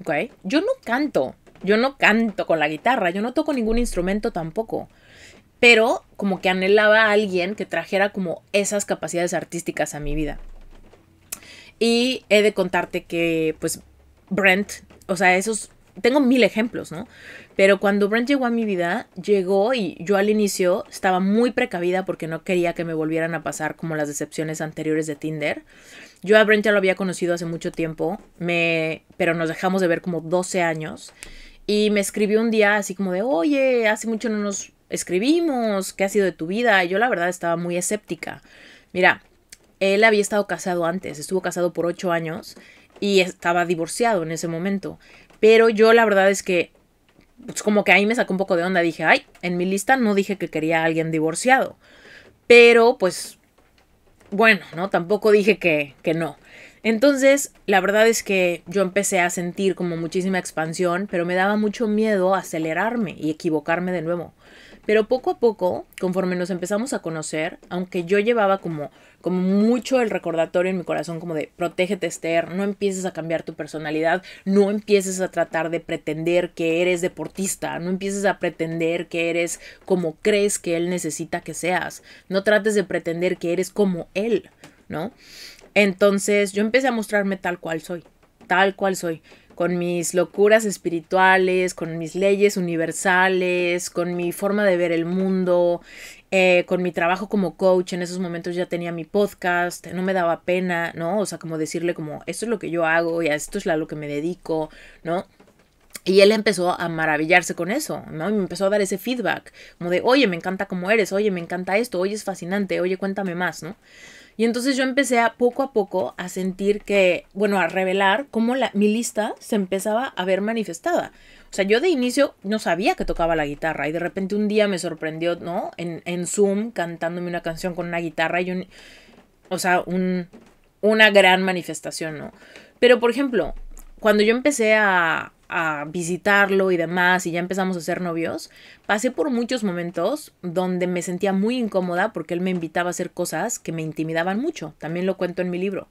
¿Ok? Yo no canto, yo no canto con la guitarra, yo no toco ningún instrumento tampoco. Pero como que anhelaba a alguien que trajera como esas capacidades artísticas a mi vida. Y he de contarte que pues Brent, o sea, esos tengo mil ejemplos, ¿no? Pero cuando Brent llegó a mi vida, llegó y yo al inicio estaba muy precavida porque no quería que me volvieran a pasar como las decepciones anteriores de Tinder. Yo a Brent ya lo había conocido hace mucho tiempo, me, pero nos dejamos de ver como 12 años. Y me escribió un día así como de, oye, hace mucho no nos escribimos, ¿qué ha sido de tu vida? Y yo la verdad estaba muy escéptica. Mira, él había estado casado antes, estuvo casado por 8 años y estaba divorciado en ese momento. Pero yo la verdad es que, pues como que ahí me sacó un poco de onda. Dije, ay, en mi lista no dije que quería a alguien divorciado. Pero pues, bueno, ¿no? Tampoco dije que, que no. Entonces, la verdad es que yo empecé a sentir como muchísima expansión, pero me daba mucho miedo acelerarme y equivocarme de nuevo. Pero poco a poco, conforme nos empezamos a conocer, aunque yo llevaba como, como mucho el recordatorio en mi corazón como de protégete Esther, no empieces a cambiar tu personalidad, no empieces a tratar de pretender que eres deportista, no empieces a pretender que eres como crees que él necesita que seas, no trates de pretender que eres como él, ¿no? Entonces yo empecé a mostrarme tal cual soy, tal cual soy con mis locuras espirituales, con mis leyes universales, con mi forma de ver el mundo, eh, con mi trabajo como coach. En esos momentos ya tenía mi podcast, no me daba pena, ¿no? O sea, como decirle como, esto es lo que yo hago y esto es a lo que me dedico, ¿no? Y él empezó a maravillarse con eso, ¿no? Y me empezó a dar ese feedback, como de, oye, me encanta cómo eres, oye, me encanta esto, oye, es fascinante, oye, cuéntame más, ¿no? Y entonces yo empecé a poco a poco a sentir que, bueno, a revelar cómo la, mi lista se empezaba a ver manifestada. O sea, yo de inicio no sabía que tocaba la guitarra y de repente un día me sorprendió, ¿no? En, en Zoom cantándome una canción con una guitarra y un... O sea, un, una gran manifestación, ¿no? Pero, por ejemplo, cuando yo empecé a, a visitarlo y demás y ya empezamos a ser novios, pasé por muchos momentos donde me sentía muy incómoda porque él me invitaba a hacer cosas que me intimidaban mucho, también lo cuento en mi libro.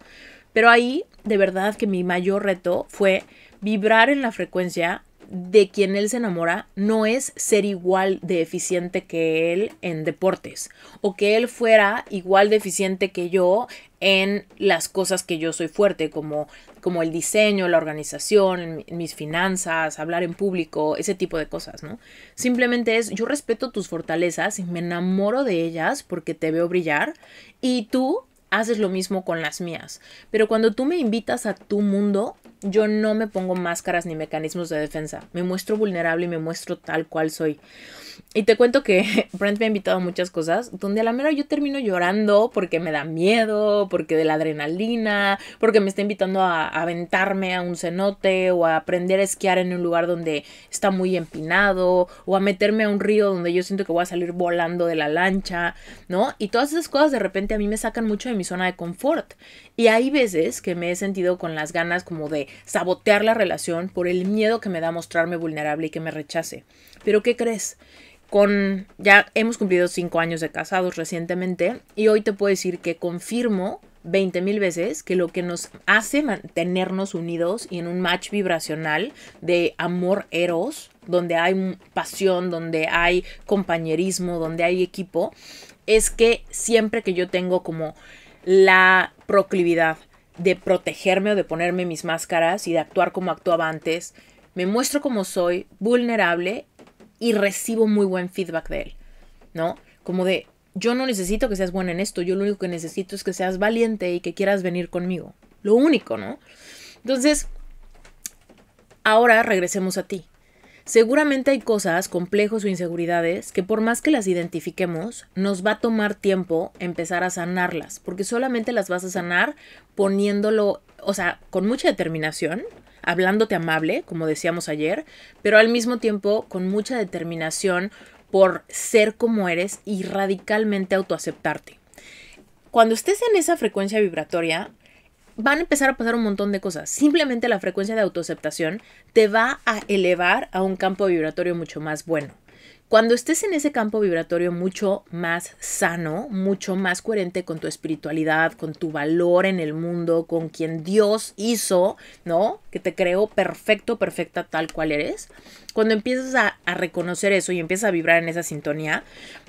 Pero ahí, de verdad que mi mayor reto fue vibrar en la frecuencia de quien él se enamora no es ser igual de eficiente que él en deportes o que él fuera igual de eficiente que yo en las cosas que yo soy fuerte como como el diseño, la organización, mis finanzas, hablar en público, ese tipo de cosas, ¿no? Simplemente es yo respeto tus fortalezas y me enamoro de ellas porque te veo brillar y tú haces lo mismo con las mías. Pero cuando tú me invitas a tu mundo, yo no me pongo máscaras ni mecanismos de defensa. Me muestro vulnerable y me muestro tal cual soy. Y te cuento que <laughs> Brent me ha invitado a muchas cosas donde a la mera yo termino llorando porque me da miedo, porque de la adrenalina, porque me está invitando a, aventarme a un cenote o a aprender a esquiar en un lugar donde está muy empinado o a meterme a un río donde yo siento que voy a salir volando de la lancha, ¿no? Y todas esas cosas de repente a mí me sacan mucho de mi zona de confort. Y hay veces que me he sentido con las ganas como de sabotear la relación por el miedo que me da mostrarme vulnerable y que me rechace. Pero ¿qué crees? Con ya hemos cumplido cinco años de casados recientemente y hoy te puedo decir que confirmo 20 mil veces que lo que nos hace mantenernos unidos y en un match vibracional de amor eros, donde hay pasión, donde hay compañerismo, donde hay equipo, es que siempre que yo tengo como la proclividad de protegerme o de ponerme mis máscaras y de actuar como actuaba antes, me muestro como soy, vulnerable y recibo muy buen feedback de él, ¿no? Como de, yo no necesito que seas buena en esto, yo lo único que necesito es que seas valiente y que quieras venir conmigo. Lo único, ¿no? Entonces, ahora regresemos a ti. Seguramente hay cosas, complejos o inseguridades que por más que las identifiquemos, nos va a tomar tiempo empezar a sanarlas, porque solamente las vas a sanar poniéndolo, o sea, con mucha determinación, hablándote amable, como decíamos ayer, pero al mismo tiempo con mucha determinación por ser como eres y radicalmente autoaceptarte. Cuando estés en esa frecuencia vibratoria, van a empezar a pasar un montón de cosas. Simplemente la frecuencia de autoaceptación te va a elevar a un campo vibratorio mucho más bueno. Cuando estés en ese campo vibratorio mucho más sano, mucho más coherente con tu espiritualidad, con tu valor en el mundo, con quien Dios hizo, ¿no? Que te creó perfecto, perfecta tal cual eres. Cuando empiezas a, reconocer eso y empiezas a vibrar en esa sintonía,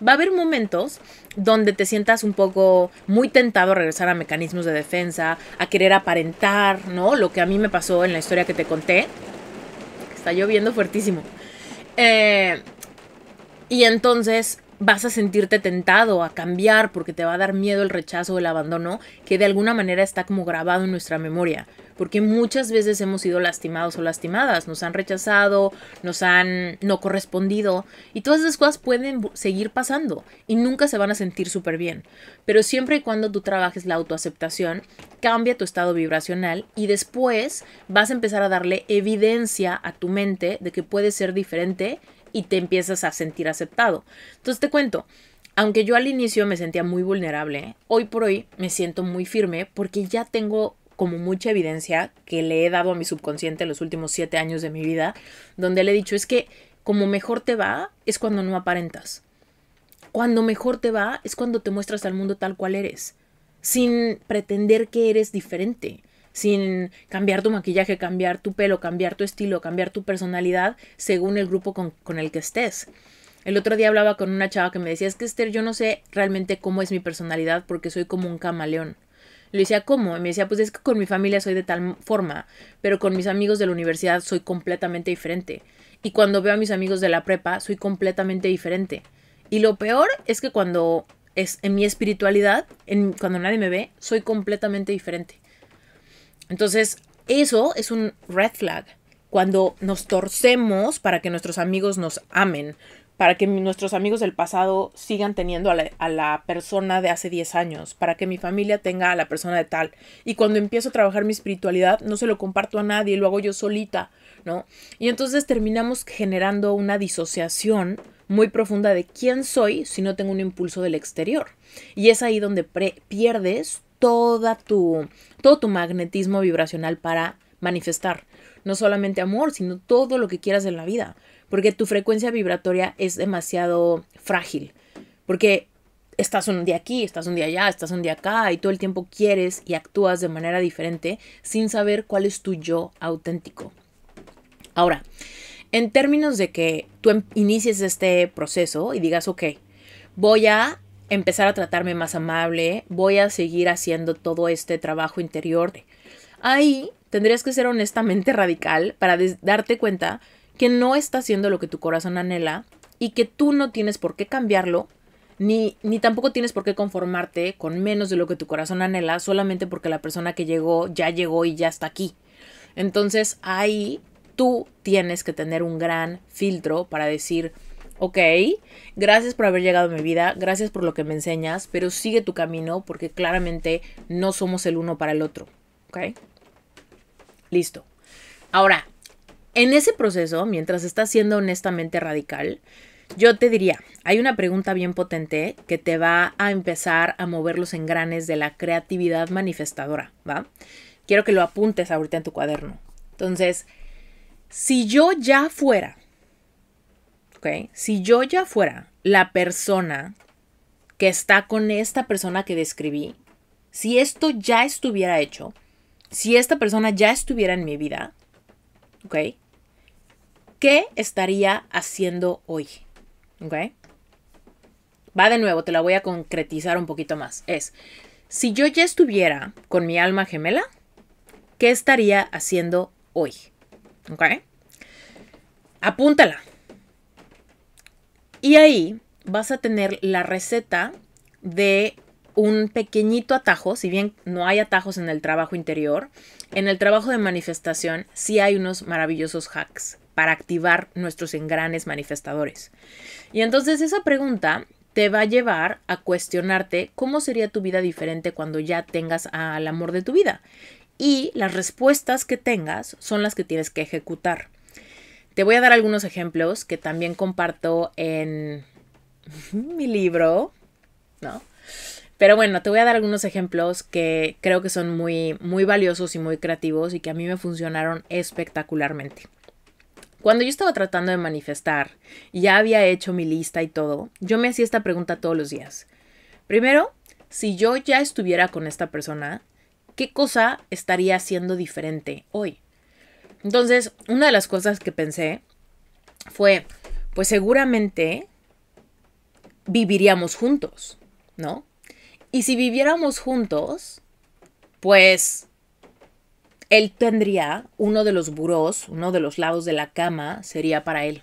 va a haber momentos donde te sientas un poco muy tentado a regresar a mecanismos de defensa, a querer aparentar, ¿no? Lo que a mí me pasó en la historia que te conté. Está lloviendo fuertísimo. Eh, y entonces vas a sentirte tentado a cambiar porque te va a dar miedo el rechazo o el abandono que de alguna manera está como grabado en nuestra memoria. Porque muchas veces hemos sido lastimados o lastimadas, nos han rechazado, nos han no correspondido y todas esas cosas pueden seguir pasando y nunca se van a sentir súper bien. Pero siempre y cuando tú trabajes la autoaceptación, cambia tu estado vibracional y después vas a empezar a darle evidencia a tu mente de que puede ser diferente y te empiezas a sentir aceptado. Entonces te cuento, aunque yo al inicio me sentía muy vulnerable, hoy por hoy me siento muy firme porque ya tengo como mucha evidencia que le he dado a mi subconsciente en los últimos siete años de mi vida, donde le he dicho es que como mejor te va es cuando no aparentas. Cuando mejor te va es cuando te muestras al mundo tal cual eres, sin pretender que eres diferente sin cambiar tu maquillaje, cambiar tu pelo, cambiar tu estilo, cambiar tu personalidad según el grupo con, el que estés. El otro día hablaba con una chava que me decía, es que Esther, yo no sé realmente cómo es mi personalidad porque soy como un camaleón. Le decía, ¿cómo? Y me decía, pues es que con mi familia soy de tal forma, pero con mis amigos de la universidad soy completamente diferente. Y cuando veo a mis amigos de la prepa, soy completamente diferente. Y lo peor es que cuando es en mi espiritualidad, en, cuando nadie me ve, soy completamente diferente. Entonces, eso es un red flag. Cuando nos torcemos para que nuestros amigos nos amen, para que nuestros amigos del pasado sigan teniendo a la, persona de hace 10 años, para que mi familia tenga a la persona de tal. Y cuando empiezo a trabajar mi espiritualidad, no se lo comparto a nadie, lo hago yo solita, ¿no? Y entonces terminamos generando una disociación muy profunda de quién soy si no tengo un impulso del exterior. Y es ahí donde pierdes toda tu, todo tu magnetismo vibracional para manifestar. No solamente amor, sino todo lo que quieras en la vida. Porque tu frecuencia vibratoria es demasiado frágil. Porque estás un día aquí, estás un día allá, estás un día acá y todo el tiempo quieres y actúas de manera diferente sin saber cuál es tu yo auténtico. Ahora, en términos de que tú em, inicies este proceso y digas, ok, voy a empezar a tratarme más amable, voy a seguir haciendo todo este trabajo interior. Ahí tendrías que ser honestamente <laughs> radical para darte cuenta que no está haciendo lo que tu corazón anhela y que tú no tienes por qué cambiarlo, ni, ni tampoco tienes por qué conformarte con menos de lo que tu corazón anhela solamente porque la persona que llegó ya llegó y ya está aquí. Entonces ahí tú tienes que tener un gran filtro para decir, ok, gracias por haber llegado a mi vida, gracias por lo que me enseñas, pero sigue tu camino porque claramente no somos el uno para el otro, ok. Listo. Ahora, en ese proceso, mientras estás siendo honestamente radical, yo te diría, hay una pregunta bien potente que te va a empezar a mover los engranes de la creatividad manifestadora, ¿va? Quiero que lo apuntes ahorita en tu cuaderno. Entonces, si yo ya fuera ¿ok? Si yo ya fuera la persona que está con esta persona que describí, si esto ya estuviera hecho, si esta persona ya estuviera en mi vida, ¿ok? ¿Qué estaría haciendo hoy? ¿Ok? Va de nuevo, te la voy a concretizar un poquito más. Es, si yo ya estuviera con mi alma gemela, ¿qué estaría haciendo hoy? ¿Ok? Apúntala. Y ahí vas a tener la receta de un pequeñito atajo, si bien no hay atajos en el trabajo interior, en el trabajo de manifestación sí hay unos maravillosos hacks para activar nuestros engranes manifestadores. Y entonces esa pregunta te va a llevar a cuestionarte cómo sería tu vida diferente cuando ya tengas al amor de tu vida. Y las respuestas que tengas son las que tienes que ejecutar. Te voy a dar algunos ejemplos que también comparto en <laughs> mi libro, ¿no? Pero bueno, te voy a dar algunos ejemplos que creo que son muy, muy valiosos y muy creativos y que a mí me funcionaron espectacularmente. Cuando yo estaba tratando de manifestar ya había hecho mi lista y todo, yo me hacía esta pregunta todos los días. Primero, si yo ya estuviera con esta persona, ¿qué cosa estaría haciendo diferente hoy? Entonces, una de las cosas que pensé fue, pues seguramente viviríamos juntos, ¿no? Y si viviéramos juntos, pues él tendría uno de los burós, uno de los lados de la cama sería para él.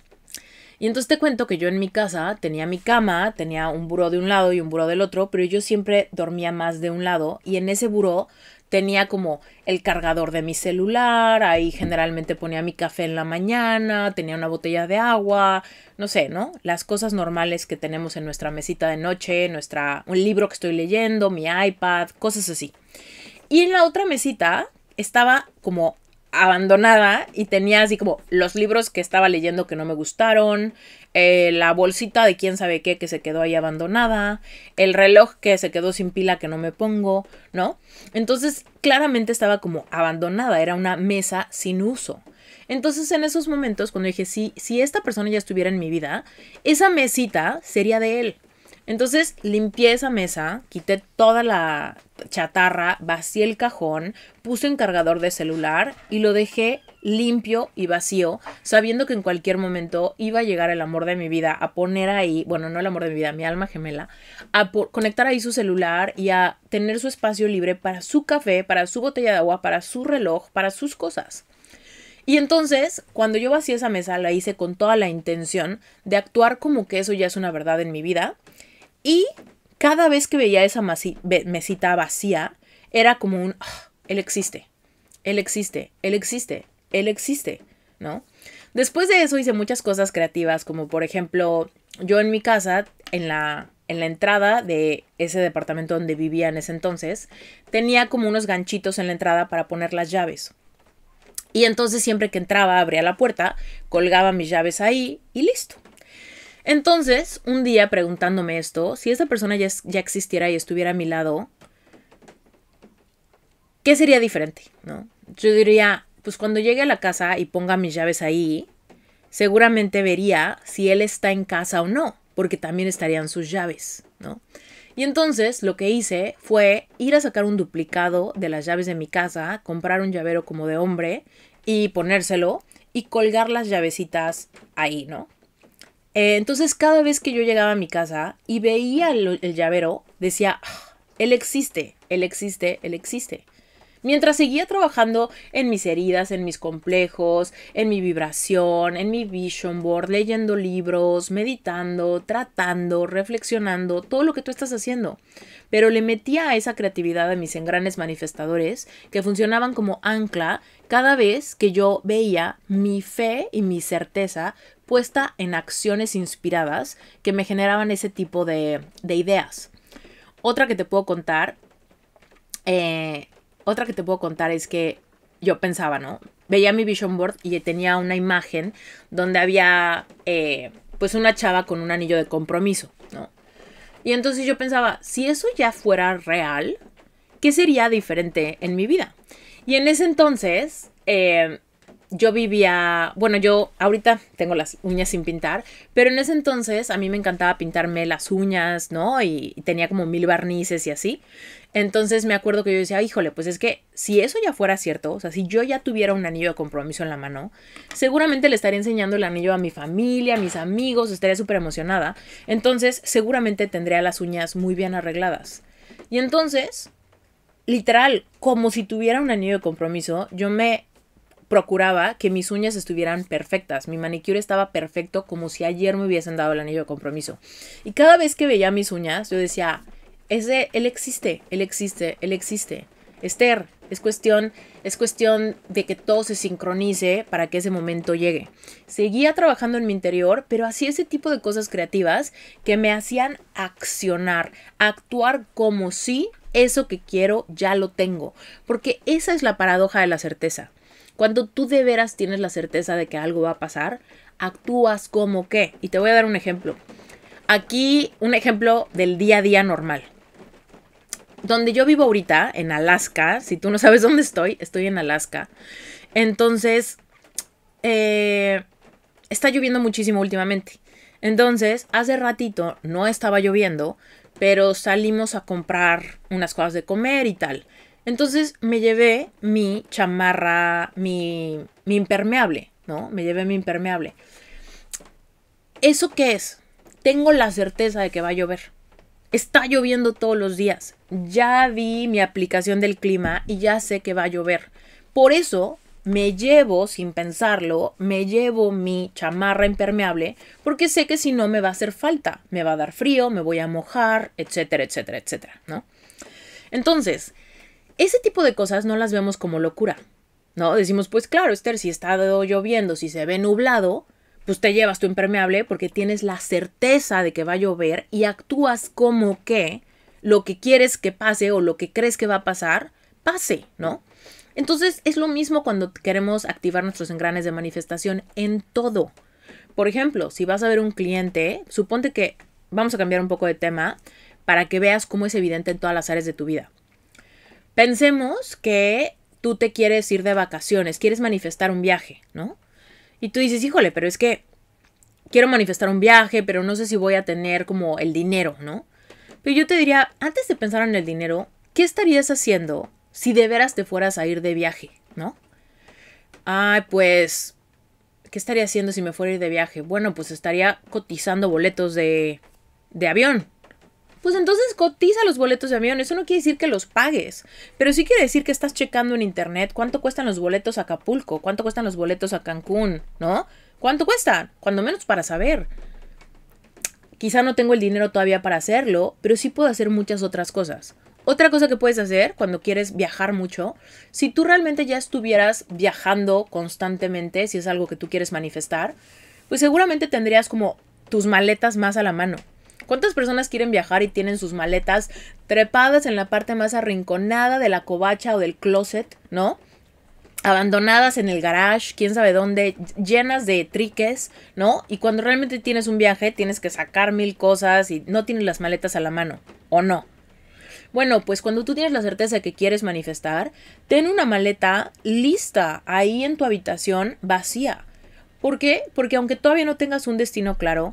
Y entonces te cuento que yo en mi casa tenía mi cama, tenía un buró de un lado y un buró del otro, pero yo siempre dormía más de un lado y en ese buró tenía como el cargador de mi celular, ahí generalmente ponía mi café en la mañana, tenía una botella de agua, no sé, ¿no? Las cosas normales que tenemos en nuestra mesita de noche, nuestra un libro que estoy leyendo, mi iPad, cosas así. Y en la otra mesita estaba como abandonada y tenía así como los libros que estaba leyendo que no me gustaron, eh, la bolsita de quién sabe qué que se quedó ahí abandonada, el reloj que se quedó sin pila que no me pongo, ¿no? Entonces claramente estaba como abandonada, era una mesa sin uso. Entonces en esos momentos cuando dije, si, si esta persona ya estuviera en mi vida, esa mesita sería de él. Entonces limpié esa mesa, quité toda la chatarra, vacié el cajón, puse un cargador de celular y lo dejé limpio y vacío, sabiendo que en cualquier momento iba a llegar el amor de mi vida a poner ahí, bueno, no el amor de mi vida, mi alma gemela, a conectar ahí su celular y a tener su espacio libre para su café, para su botella de agua, para su reloj, para sus cosas. Y entonces, cuando yo vacié esa mesa, la hice con toda la intención de actuar como que eso ya es una verdad en mi vida y cada vez que veía esa mesita vacía, era como un, ah, él existe, él existe, él existe, él existe, ¿no? Después de eso hice muchas cosas creativas, como por ejemplo, yo en mi casa, en la, en la entrada de ese departamento donde vivía en ese entonces, tenía como unos ganchitos en la entrada para poner las llaves. Y entonces siempre que entraba, abría la puerta, colgaba mis llaves ahí y listo. Entonces, un día preguntándome esto, si esa persona ya, ya existiera y estuviera a mi lado, ¿qué sería diferente? ¿No? Yo diría, pues cuando llegue a la casa y ponga mis llaves ahí, seguramente vería si él está en casa o no, porque también estarían sus llaves, ¿no? Y entonces lo que hice fue ir a sacar un duplicado de las llaves de mi casa, comprar un llavero como de hombre y ponérselo y colgar las llavecitas ahí, ¿no? Eh, entonces cada vez que yo llegaba a mi casa y veía el, llavero, decía, ah, él existe, él existe, él existe. Mientras seguía trabajando en mis heridas, en mis complejos, en mi vibración, en mi vision board, leyendo libros, meditando, tratando, reflexionando, todo lo que tú estás haciendo. Pero le metía a esa creatividad a mis engranes manifestadores que funcionaban como ancla cada vez que yo veía mi fe y mi certeza puesta en acciones inspiradas que me generaban ese tipo de, ideas. Otra que te puedo contar, eh, otra que te puedo contar es que yo pensaba, ¿no? Veía mi vision board y tenía una imagen donde había eh, pues una chava con un anillo de compromiso, ¿no? Y entonces yo pensaba, si eso ya fuera real, ¿qué sería diferente en mi vida? Y en ese entonces, eh, yo vivía, bueno, yo ahorita tengo las uñas sin pintar, pero en ese entonces a mí me encantaba pintarme las uñas, ¿no? Y, tenía como mil barnices y así. Entonces me acuerdo que yo decía, híjole, pues es que si eso ya fuera cierto, o sea, si yo ya tuviera un anillo de compromiso en la mano, seguramente le estaría enseñando el anillo a mi familia, a mis amigos, estaría súper emocionada. Entonces seguramente tendría las uñas muy bien arregladas. Y entonces, literal, como si tuviera un anillo de compromiso, yo me procuraba que mis uñas estuvieran perfectas. Mi manicure estaba perfecto como si ayer me hubiesen dado el anillo de compromiso. Y cada vez que veía mis uñas, yo decía, ese, él existe, él existe, él existe. Esther, es cuestión, es cuestión de que todo se sincronice para que ese momento llegue. Seguía trabajando en mi interior, pero hacía ese tipo de cosas creativas que me hacían accionar, actuar como si eso que quiero ya lo tengo. Porque esa es la paradoja de la certeza. Cuando tú de veras tienes la certeza de que algo va a pasar, actúas como qué. Y te voy a dar un ejemplo. Aquí un ejemplo del día a día normal donde yo vivo ahorita, en Alaska, si tú no sabes <laughs> dónde estoy, estoy en Alaska. Entonces, eh, está lloviendo muchísimo últimamente. Entonces, hace ratito no estaba lloviendo, pero salimos a comprar unas cosas de comer y tal. Entonces me llevé mi chamarra, mi, impermeable, ¿no? Me llevé mi impermeable. ¿Eso qué es? Tengo la certeza de que va a llover. Está lloviendo todos los días. Ya vi mi aplicación del clima y ya sé que va a llover. Por eso me llevo, sin pensarlo, me llevo mi chamarra impermeable porque sé que si no me va a hacer falta. Me va a dar frío, me voy a mojar, etcétera, etcétera, etcétera, ¿no? Entonces, ese tipo de cosas no las vemos como locura, ¿no? Decimos, pues claro, Esther, si está lloviendo, si se ve nublado, pues te llevas tu impermeable porque tienes la certeza de que va a llover y actúas como que lo que quieres que pase o lo que crees que va a pasar, pase, ¿no? Entonces es lo mismo cuando queremos activar nuestros engranes de manifestación en todo. Por ejemplo, si vas a ver un cliente, suponte que vamos a cambiar un poco de tema para que veas cómo es evidente en todas las áreas de tu vida. Pensemos que tú te quieres ir de vacaciones, quieres manifestar un viaje, ¿no? Y tú dices, híjole, pero es que quiero manifestar un viaje, pero no sé si voy a tener como el dinero, ¿no? Pero yo te diría, antes de pensar en el dinero, ¿qué estarías haciendo si de veras te fueras a ir de viaje, ¿no? Ay, pues, ¿qué estaría haciendo si me fuera a ir de viaje? Bueno, pues estaría cotizando boletos de, de avión, pues entonces cotiza los boletos de avión. Eso no quiere decir que los pagues, pero sí quiere decir que estás checando en internet cuánto cuestan los boletos a Acapulco, cuánto cuestan los boletos a Cancún, ¿no? ¿Cuánto cuestan? Cuando menos para saber. Quizá no tengo el dinero todavía para hacerlo, pero sí puedo hacer muchas otras cosas. Otra cosa que puedes hacer cuando quieres viajar mucho, si tú realmente ya estuvieras viajando constantemente, si es algo que tú quieres manifestar, pues seguramente tendrías como tus maletas más a la mano. ¿Cuántas personas quieren viajar y tienen sus maletas trepadas en la parte más arrinconada de la covacha o del closet, ¿no? abandonadas en el garage, quién sabe dónde, llenas de triques, ¿no? Y cuando realmente tienes un viaje, tienes que sacar mil cosas y no tienes las maletas a la mano, ¿o no? Bueno, pues cuando tú tienes la certeza de que quieres manifestar, ten una maleta lista ahí en tu habitación vacía. ¿Por qué? Porque aunque todavía no tengas un destino claro,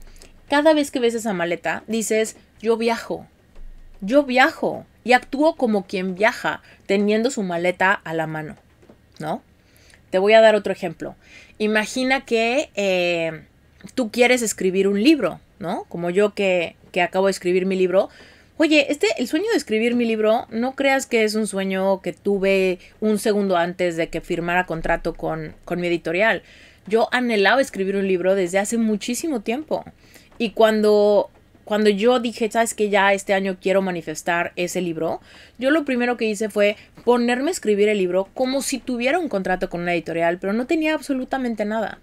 cada vez que ves esa maleta, dices, yo viajo, yo viajo y actúo como quien viaja, teniendo su maleta a la mano, ¿no? Te voy a dar otro ejemplo. Imagina que eh, tú quieres escribir un libro, ¿no? Como yo que, que acabo de escribir mi libro. Oye, este, el sueño de escribir mi libro, no creas que es un sueño que tuve un segundo antes de que firmara contrato con, con mi editorial. Yo anhelaba escribir un libro desde hace muchísimo tiempo. Y cuando, cuando yo dije, sabes que ya este año quiero manifestar ese libro, yo lo primero que hice fue ponerme a escribir el libro como si tuviera un contrato con una editorial, pero no tenía absolutamente nada.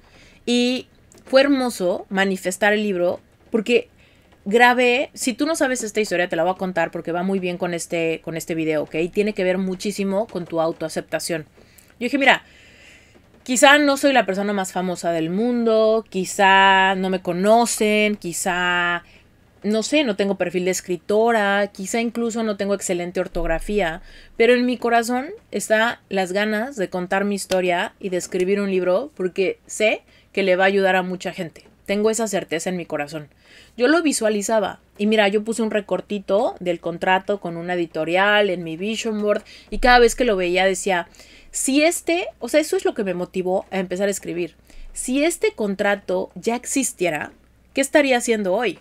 Y fue hermoso manifestar el libro porque grabé, si tú no sabes esta historia, te la voy a contar porque va muy bien con este, con este video, ¿ok? Tiene que ver muchísimo con tu autoaceptación. Yo dije, mira, Quizá no soy la persona más famosa del mundo, quizá no me conocen, quizá no sé, no tengo perfil de escritora, quizá incluso no tengo excelente ortografía, pero en mi corazón está las ganas de contar mi historia y de escribir un libro porque sé que le va a ayudar a mucha gente. Tengo esa certeza en mi corazón. Yo lo visualizaba y mira, yo puse un recortito del contrato con una editorial en mi vision board y cada vez que lo veía decía, si este, o sea, eso es lo que me motivó a empezar a escribir. Si este contrato ya existiera, ¿qué estaría haciendo hoy?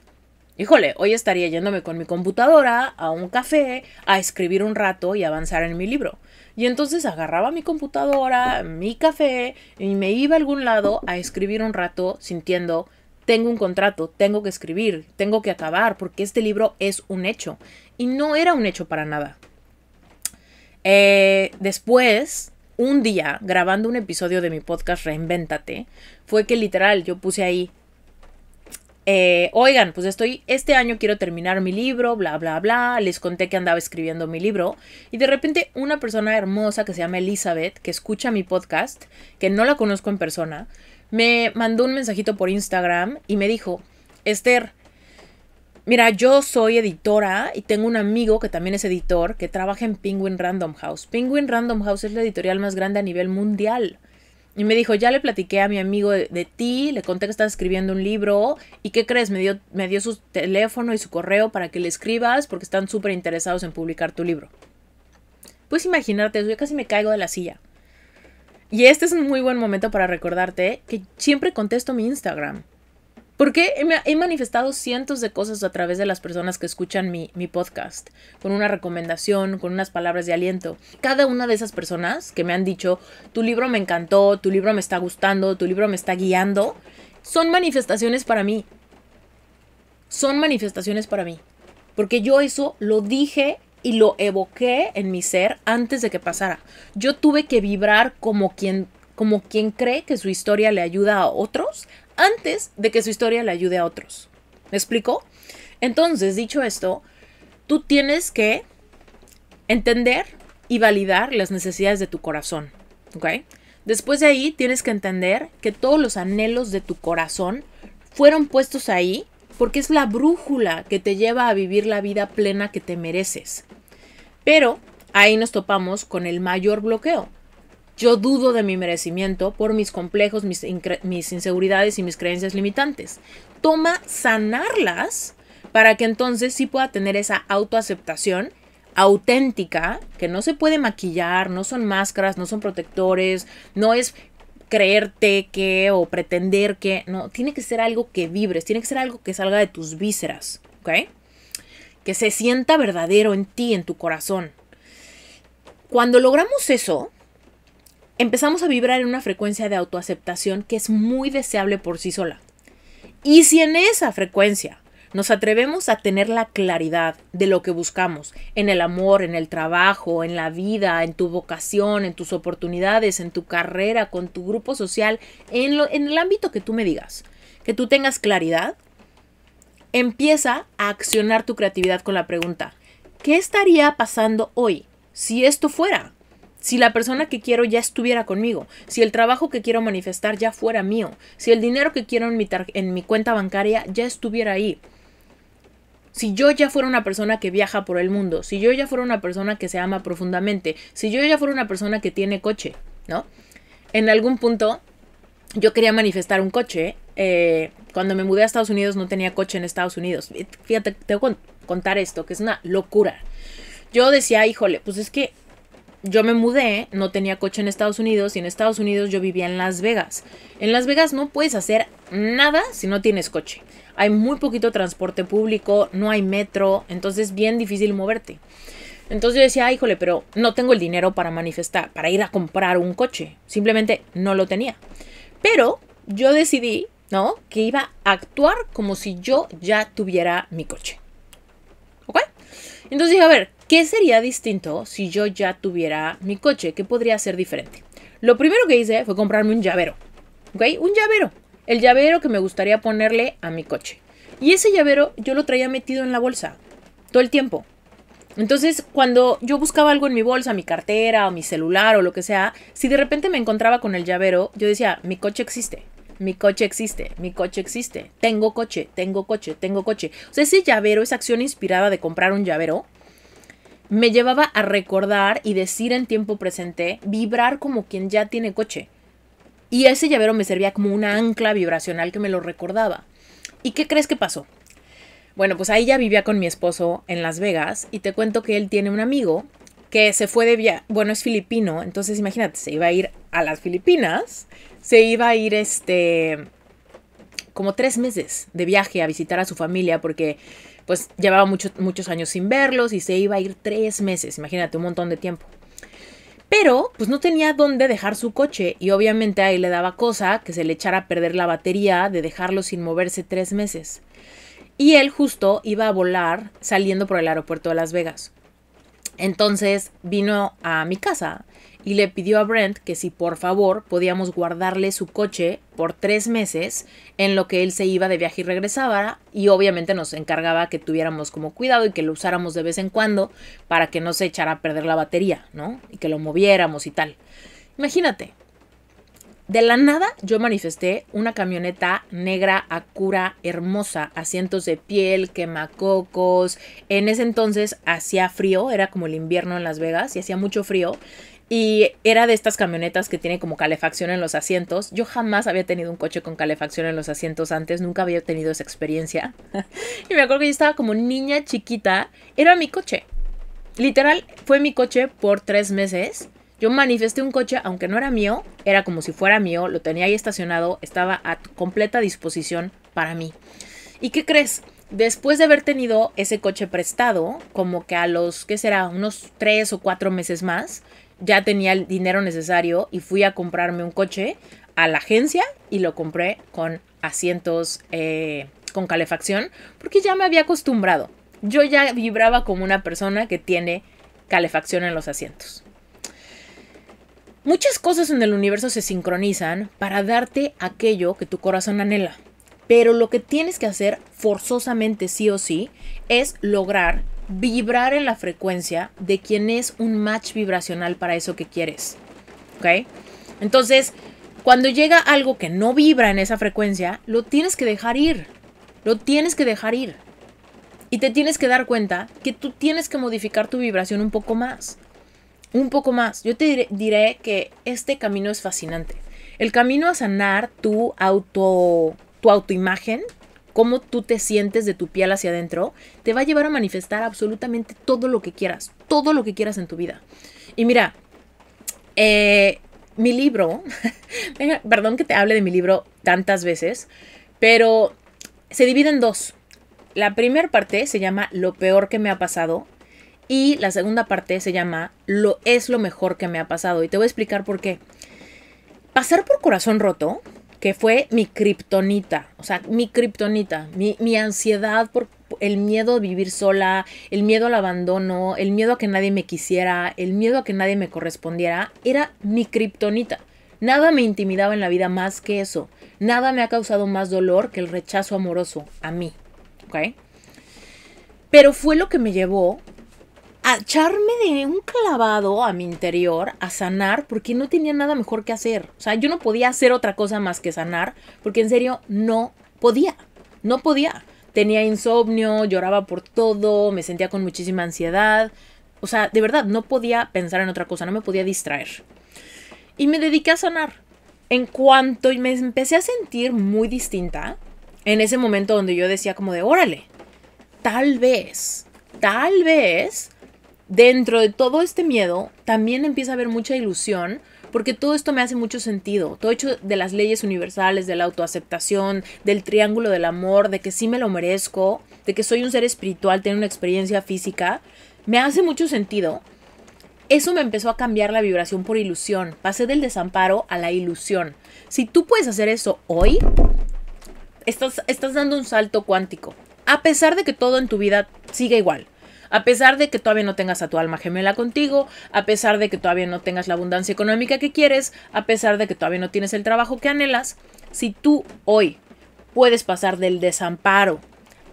Híjole, hoy estaría yéndome con mi computadora a un café a escribir un rato y avanzar en mi libro. Y entonces agarraba mi computadora, mi café y me iba a algún lado a escribir un rato sintiendo, tengo un contrato, tengo que escribir, tengo que acabar, porque este libro es un hecho. Y no era un hecho para nada. Eh, después, un día, grabando un episodio de mi podcast Reinvéntate, fue que literal yo puse ahí, eh, oigan, pues estoy, este año quiero terminar mi libro, bla, bla, bla, les conté que andaba escribiendo mi libro y de repente una persona hermosa que se llama Elizabeth, que escucha mi podcast, que no la conozco en persona, me mandó un mensajito por Instagram y me dijo, Esther, mira, yo soy editora y tengo un amigo que también es editor que trabaja en Penguin Random House. Penguin Random House es la editorial más grande a nivel mundial. Y me dijo, ya le platiqué a mi amigo de, ti, le conté que estás escribiendo un libro y ¿qué crees? Me dio, me dio su teléfono y su correo para que le escribas porque están súper interesados en publicar tu libro. Puedes imaginarte, yo casi me caigo de la silla. Y este es un muy buen momento para recordarte que siempre contesto mi Instagram. Porque he, manifestado cientos de cosas a través de las personas que escuchan mi, mi, podcast, con una recomendación, con unas palabras de aliento. Cada una de esas personas que me han dicho, tu libro me encantó, tu libro me está gustando, tu libro me está guiando, son manifestaciones para mí. Son manifestaciones para mí. Porque yo eso lo dije y lo evoqué en mi ser antes de que pasara. Yo tuve que vibrar como quien como quien cree que su historia le ayuda a otros antes de que su historia le ayude a otros. ¿Me explico? Entonces, dicho esto, tú tienes que entender y validar las necesidades de tu corazón. ¿Ok? Después de ahí tienes que entender que todos los anhelos de tu corazón fueron puestos ahí porque es la brújula que te lleva a vivir la vida plena que te mereces. Pero ahí nos topamos con el mayor bloqueo, yo dudo de mi merecimiento por mis complejos, mis, inseguridades y mis creencias limitantes. Toma sanarlas para que entonces sí pueda tener esa autoaceptación auténtica, que no se puede maquillar, no son máscaras, no son protectores, no es creerte que o pretender que, no, tiene que ser algo que vibres, tiene que ser algo que salga de tus vísceras, ¿ok? Que se sienta verdadero en ti, en tu corazón. Cuando logramos eso, empezamos a vibrar en una frecuencia de autoaceptación que es muy deseable por sí sola. Y si en esa frecuencia nos atrevemos a tener la claridad de lo que buscamos en el amor, en el trabajo, en la vida, en tu vocación, en tus oportunidades, en tu carrera, con tu grupo social, en, en el ámbito que tú me digas, que tú tengas claridad, empieza a accionar tu creatividad con la pregunta, ¿qué estaría pasando hoy si esto fuera? Si la persona que quiero ya estuviera conmigo, si el trabajo que quiero manifestar ya fuera mío, si el dinero que quiero en mi, en mi cuenta bancaria ya estuviera ahí. Si yo ya fuera una persona que viaja por el mundo, si yo ya fuera una persona que se ama profundamente, si yo ya fuera una persona que tiene coche, ¿no? En algún punto yo quería manifestar un coche. Eh, cuando me mudé a Estados Unidos no tenía coche en Estados Unidos. Fíjate, tengo que contar esto, que es una locura. Yo decía, híjole, pues es que yo me mudé, no tenía coche en Estados Unidos y en Estados Unidos yo vivía en Las Vegas. En Las Vegas no puedes hacer nada si no tienes coche. Hay muy poquito transporte público, no hay metro, entonces es bien difícil moverte. Entonces yo decía, híjole, pero no tengo el dinero para manifestar, para ir a comprar un coche. Simplemente no lo tenía. Pero yo decidí, ¿no? Que iba a actuar como si yo ya tuviera mi coche. ¿Ok? Entonces dije, a ver, ¿Qué sería distinto si yo ya tuviera mi coche? ¿Qué podría ser diferente? Lo primero que hice fue comprarme un llavero. ¿Ok? Un llavero. El llavero que me gustaría ponerle a mi coche. Y ese llavero yo lo traía metido en la bolsa. Todo el tiempo. Entonces, cuando yo buscaba algo en mi bolsa, mi cartera o mi celular o lo que sea, si de repente me encontraba con el llavero, yo decía, mi coche existe. mi coche existe, mi coche existe, tengo coche, tengo coche, tengo coche. O sea, ese llavero, esa acción inspirada de comprar un llavero, me llevaba a recordar y decir en tiempo presente, vibrar como quien ya tiene coche. Y ese llavero me servía como una ancla vibracional que me lo recordaba. ¿Y qué crees que pasó? Bueno, pues ahí ya vivía con mi esposo en Las Vegas y te cuento que él tiene un amigo que se fue de viaje, bueno, es filipino, entonces imagínate, se iba a ir a las Filipinas, se iba a ir este como tres meses de viaje a visitar a su familia porque pues llevaba muchos años sin verlos y se iba a ir tres meses, imagínate, un montón de tiempo. Pero pues no tenía dónde dejar su coche y obviamente ahí le daba cosa que se le echara a perder la batería de dejarlo sin moverse tres meses. Y él justo iba a volar saliendo por el aeropuerto de Las Vegas. Entonces vino a mi casa y le pidió a Brent que si por favor podíamos guardarle su coche por tres meses en lo que él se iba de viaje y regresaba y obviamente nos encargaba que tuviéramos como cuidado y que lo usáramos de vez en cuando para que no se echara a perder la batería, ¿no? Y que lo moviéramos y tal. Imagínate, de la nada yo manifesté una camioneta negra, acura, hermosa, asientos de piel, quemacocos. En ese entonces hacía frío, era como el invierno en Las Vegas y hacía mucho frío. Y era de estas camionetas que tiene como calefacción en los asientos. Yo jamás había tenido un coche con calefacción en los asientos antes, nunca había tenido esa experiencia. <laughs> y me acuerdo que yo estaba como niña chiquita, era mi coche. Literal, fue mi coche por tres meses. Yo manifesté un coche, aunque no era mío, era como si fuera mío, lo tenía ahí estacionado, estaba a completa disposición para mí. ¿Y qué crees? Después de haber tenido ese coche prestado, como que a los, ¿qué será? Unos tres o cuatro meses más, ya tenía el dinero necesario y fui a comprarme un coche a la agencia y lo compré con asientos eh, con calefacción porque ya me había acostumbrado. Yo ya vibraba como una persona que tiene calefacción en los asientos. Muchas cosas en el universo se sincronizan para darte aquello que tu corazón anhela. Pero lo que tienes que hacer forzosamente sí o sí es lograr vibrar en la frecuencia de quien es un match vibracional para eso que quieres. ¿Ok? Entonces, cuando llega algo que no vibra en esa frecuencia, lo tienes que dejar ir. Lo tienes que dejar ir. Y te tienes que dar cuenta que tú tienes que modificar tu vibración un poco más. Un poco más. Yo te diré, diré que este camino es fascinante. El camino a sanar tu auto, tu autoimagen cómo tú te sientes de tu piel hacia adentro, te va a llevar a manifestar absolutamente todo lo que quieras, todo lo que quieras en tu vida. Y mira, eh, mi libro, <laughs> perdón que te hable de mi libro tantas veces, pero se divide en dos. La primera parte se llama Lo peor que me ha pasado y la segunda parte se llama Lo es lo mejor que me ha pasado. Y te voy a explicar por qué. Pasar por corazón roto que fue mi kriptonita, o sea, mi kriptonita, mi, ansiedad por el miedo a vivir sola, el miedo al abandono, el miedo a que nadie me quisiera, el miedo a que nadie me correspondiera, era mi kriptonita. Nada me intimidaba en la vida más que eso. Nada me ha causado más dolor que el rechazo amoroso a mí. ¿Ok? Pero fue lo que me llevó a echarme de un clavado a mi interior, a sanar, porque no tenía nada mejor que hacer. O sea, yo no podía hacer otra cosa más que sanar, porque en serio no podía, no podía. Tenía insomnio, lloraba por todo, me sentía con muchísima ansiedad. O sea, de verdad, no podía pensar en otra cosa, no me podía distraer. Y me dediqué a sanar. En cuanto me empecé a sentir muy distinta, en ese momento donde yo decía como de, órale, tal vez, tal vez dentro de todo este miedo también empieza a haber mucha ilusión porque todo esto me hace mucho sentido. Todo hecho de las leyes universales, de la autoaceptación, del triángulo del amor, de que sí me lo merezco, de que soy un ser espiritual, tengo una experiencia física, me hace mucho sentido. Eso me empezó a cambiar la vibración por ilusión. Pasé del desamparo a la ilusión. Si tú puedes hacer eso hoy, estás, estás dando un salto cuántico. A pesar de que todo en tu vida siga igual a pesar de que todavía no tengas a tu alma gemela contigo, a pesar de que todavía no tengas la abundancia económica que quieres, a pesar de que todavía no tienes el trabajo que anhelas, si tú hoy puedes pasar del desamparo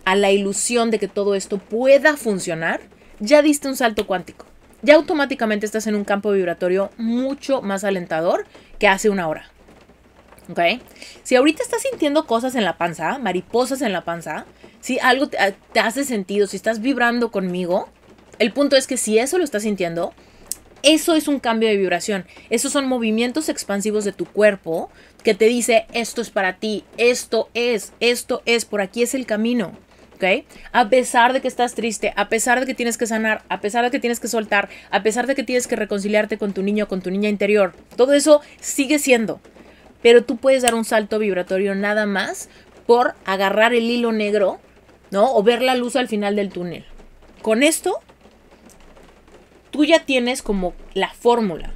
a la ilusión de que todo esto pueda funcionar, ya diste un salto cuántico. Ya automáticamente estás en un campo vibratorio mucho más alentador que hace una hora. ¿Ok? Si ahorita estás sintiendo cosas en la panza, mariposas en la panza, si algo te, te hace sentido, si estás vibrando conmigo, el punto es que si eso lo estás sintiendo, eso es un cambio de vibración. Esos son movimientos expansivos de tu cuerpo que te dice esto es para ti, esto es, esto es, por aquí es el camino. A pesar de que estás triste, a pesar de que tienes que sanar, a pesar de que tienes que soltar, a pesar de que tienes que reconciliarte con tu niño, con tu niña interior, todo eso sigue siendo. Pero tú puedes dar un salto vibratorio nada más por agarrar el hilo negro, O ver la luz al final del túnel. Con esto tú ya tienes como la fórmula.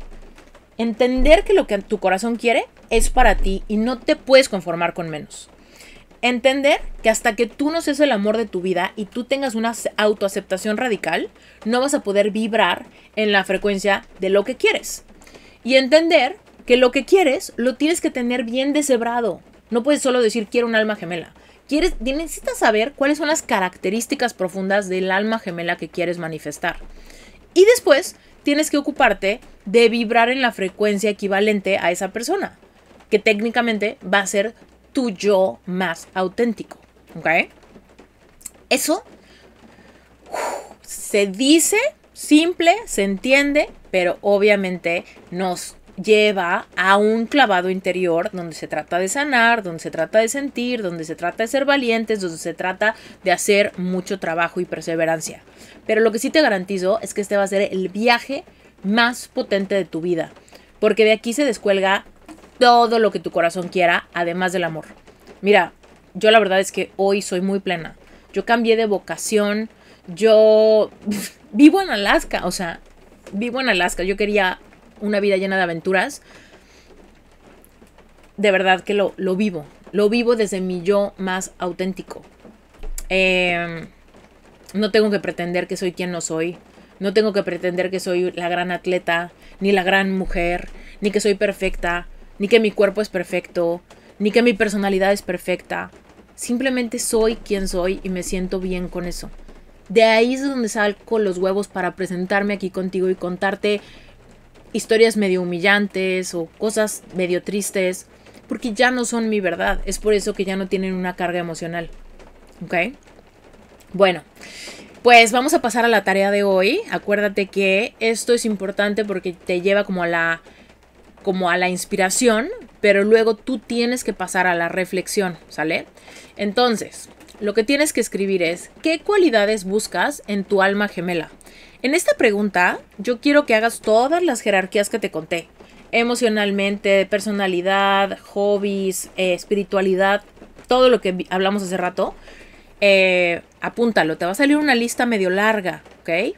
Entender que lo que tu corazón quiere es para ti y no te puedes conformar con menos. Entender que hasta que tú no seas el amor de tu vida y tú tengas una autoaceptación radical, no vas a poder vibrar en la frecuencia de lo que quieres. Y entender que lo que quieres lo tienes que tener bien deshebrado. No puedes solo decir quiero un alma gemela. Quieres, necesitas saber cuáles son las características profundas del alma gemela que quieres manifestar. Y después tienes que ocuparte de vibrar en la frecuencia equivalente a esa persona, que técnicamente va a ser tu yo más auténtico. ¿Ok? Eso se dice simple, se entiende, pero obviamente nos lleva a un clavado interior donde se trata de sanar, donde se trata de sentir, donde se trata de ser valientes, donde se trata de hacer mucho trabajo y perseverancia. Pero lo que sí te garantizo es que este va a ser el viaje más potente de tu vida, porque de aquí se descuelga todo lo que tu corazón quiera, además del amor. Mira, yo la verdad es que hoy soy muy plena. Yo cambié de vocación, yo <laughs> vivo en Alaska, o sea, vivo en Alaska. Yo quería una vida llena de aventuras, de verdad que lo, lo vivo. Lo vivo desde mi yo más auténtico. Em, no tengo que pretender que soy quien no soy. No tengo que pretender que soy la gran atleta, ni la gran mujer, ni que soy perfecta, ni que mi cuerpo es perfecto, ni que mi personalidad es perfecta. Simplemente soy quien soy y me siento bien con eso. De ahí es donde salgo los huevos para presentarme aquí contigo y contarte historias medio humillantes o cosas medio tristes, porque ya no son mi verdad. Es por eso que ya no tienen una carga emocional. ¿Ok? Bueno, pues vamos a pasar a la tarea de hoy. Acuérdate que esto es importante porque te lleva como a la como a la inspiración, pero luego tú tienes que pasar a la reflexión, ¿sale? Entonces, lo que tienes que escribir es, ¿qué cualidades buscas en tu alma gemela? En esta pregunta, yo quiero que hagas todas las jerarquías que te conté. Emocionalmente, personalidad, hobbies, eh, espiritualidad, todo lo que hablamos hace rato. Eh, apúntalo, te va a salir una lista medio larga, ¿ok?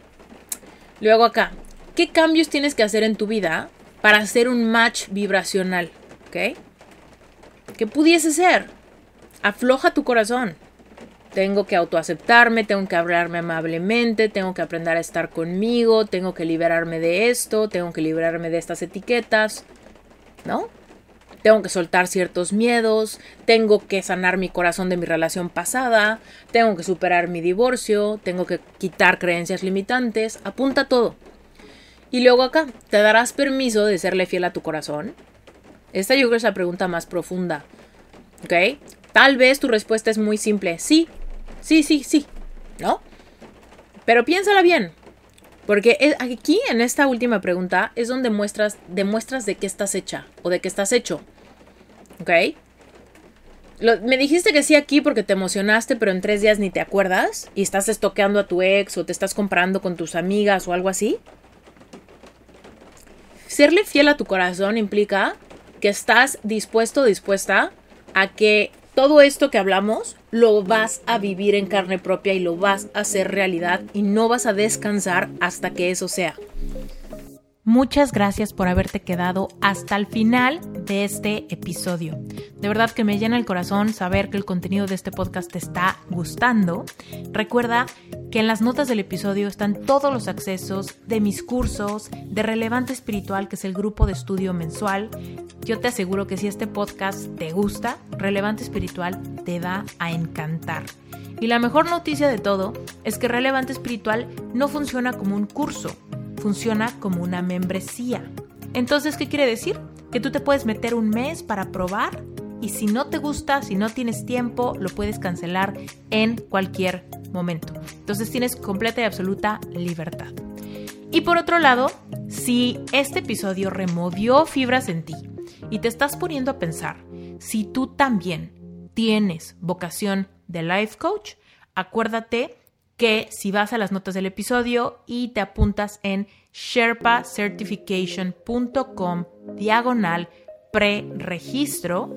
Luego acá, ¿qué cambios tienes que hacer en tu vida para hacer un match vibracional? ¿Ok? ¿Qué pudiese ser? Afloja tu corazón. Tengo que autoaceptarme, tengo que hablarme amablemente, tengo que aprender a estar conmigo, tengo que liberarme de esto, tengo que liberarme de estas etiquetas, ¿no? Tengo que soltar ciertos miedos, tengo que sanar mi corazón de mi relación pasada, tengo que superar mi divorcio, tengo que quitar creencias limitantes, apunta todo. Y luego acá, ¿te darás permiso de serle fiel a tu corazón? Esta yo creo es la pregunta más profunda. ¿Ok? Tal vez tu respuesta es muy simple, sí, Sí, sí, sí. ¿No? Pero piénsala bien. Porque aquí, en esta última pregunta, es donde muestras, demuestras de qué estás hecha o de qué estás hecho. ¿Ok? me dijiste que sí aquí porque te emocionaste, pero en tres días ni te acuerdas y estás estoqueando a tu ex o te estás comprando con tus amigas o algo así. Serle fiel a tu corazón implica que estás dispuesto dispuesta a que todo esto que hablamos lo vas a vivir en carne propia y lo vas a hacer realidad y no vas a descansar hasta que eso sea. Muchas gracias por haberte quedado hasta el final de este episodio. De verdad que me llena el corazón saber que el contenido de este podcast te está gustando. Recuerda que en las notas del episodio están todos los accesos de mis cursos de Relevante Espiritual, que es el grupo de estudio mensual. Yo te aseguro que si este podcast te gusta, Relevante Espiritual te va a encantar. Y la mejor noticia de todo es que Relevante Espiritual no funciona como un curso funciona como una membresía. Entonces, ¿qué quiere decir? que tú te puedes meter un mes para probar y si no te gusta, si no tienes tiempo, lo puedes cancelar en cualquier momento. Entonces tienes completa y absoluta libertad. Y por otro lado, si este episodio removió fibras en ti y te estás poniendo a pensar si tú también tienes vocación de life coach, acuérdate que si vas a las notas del episodio y te apuntas en sherpacertification.com diagonal pre-registro,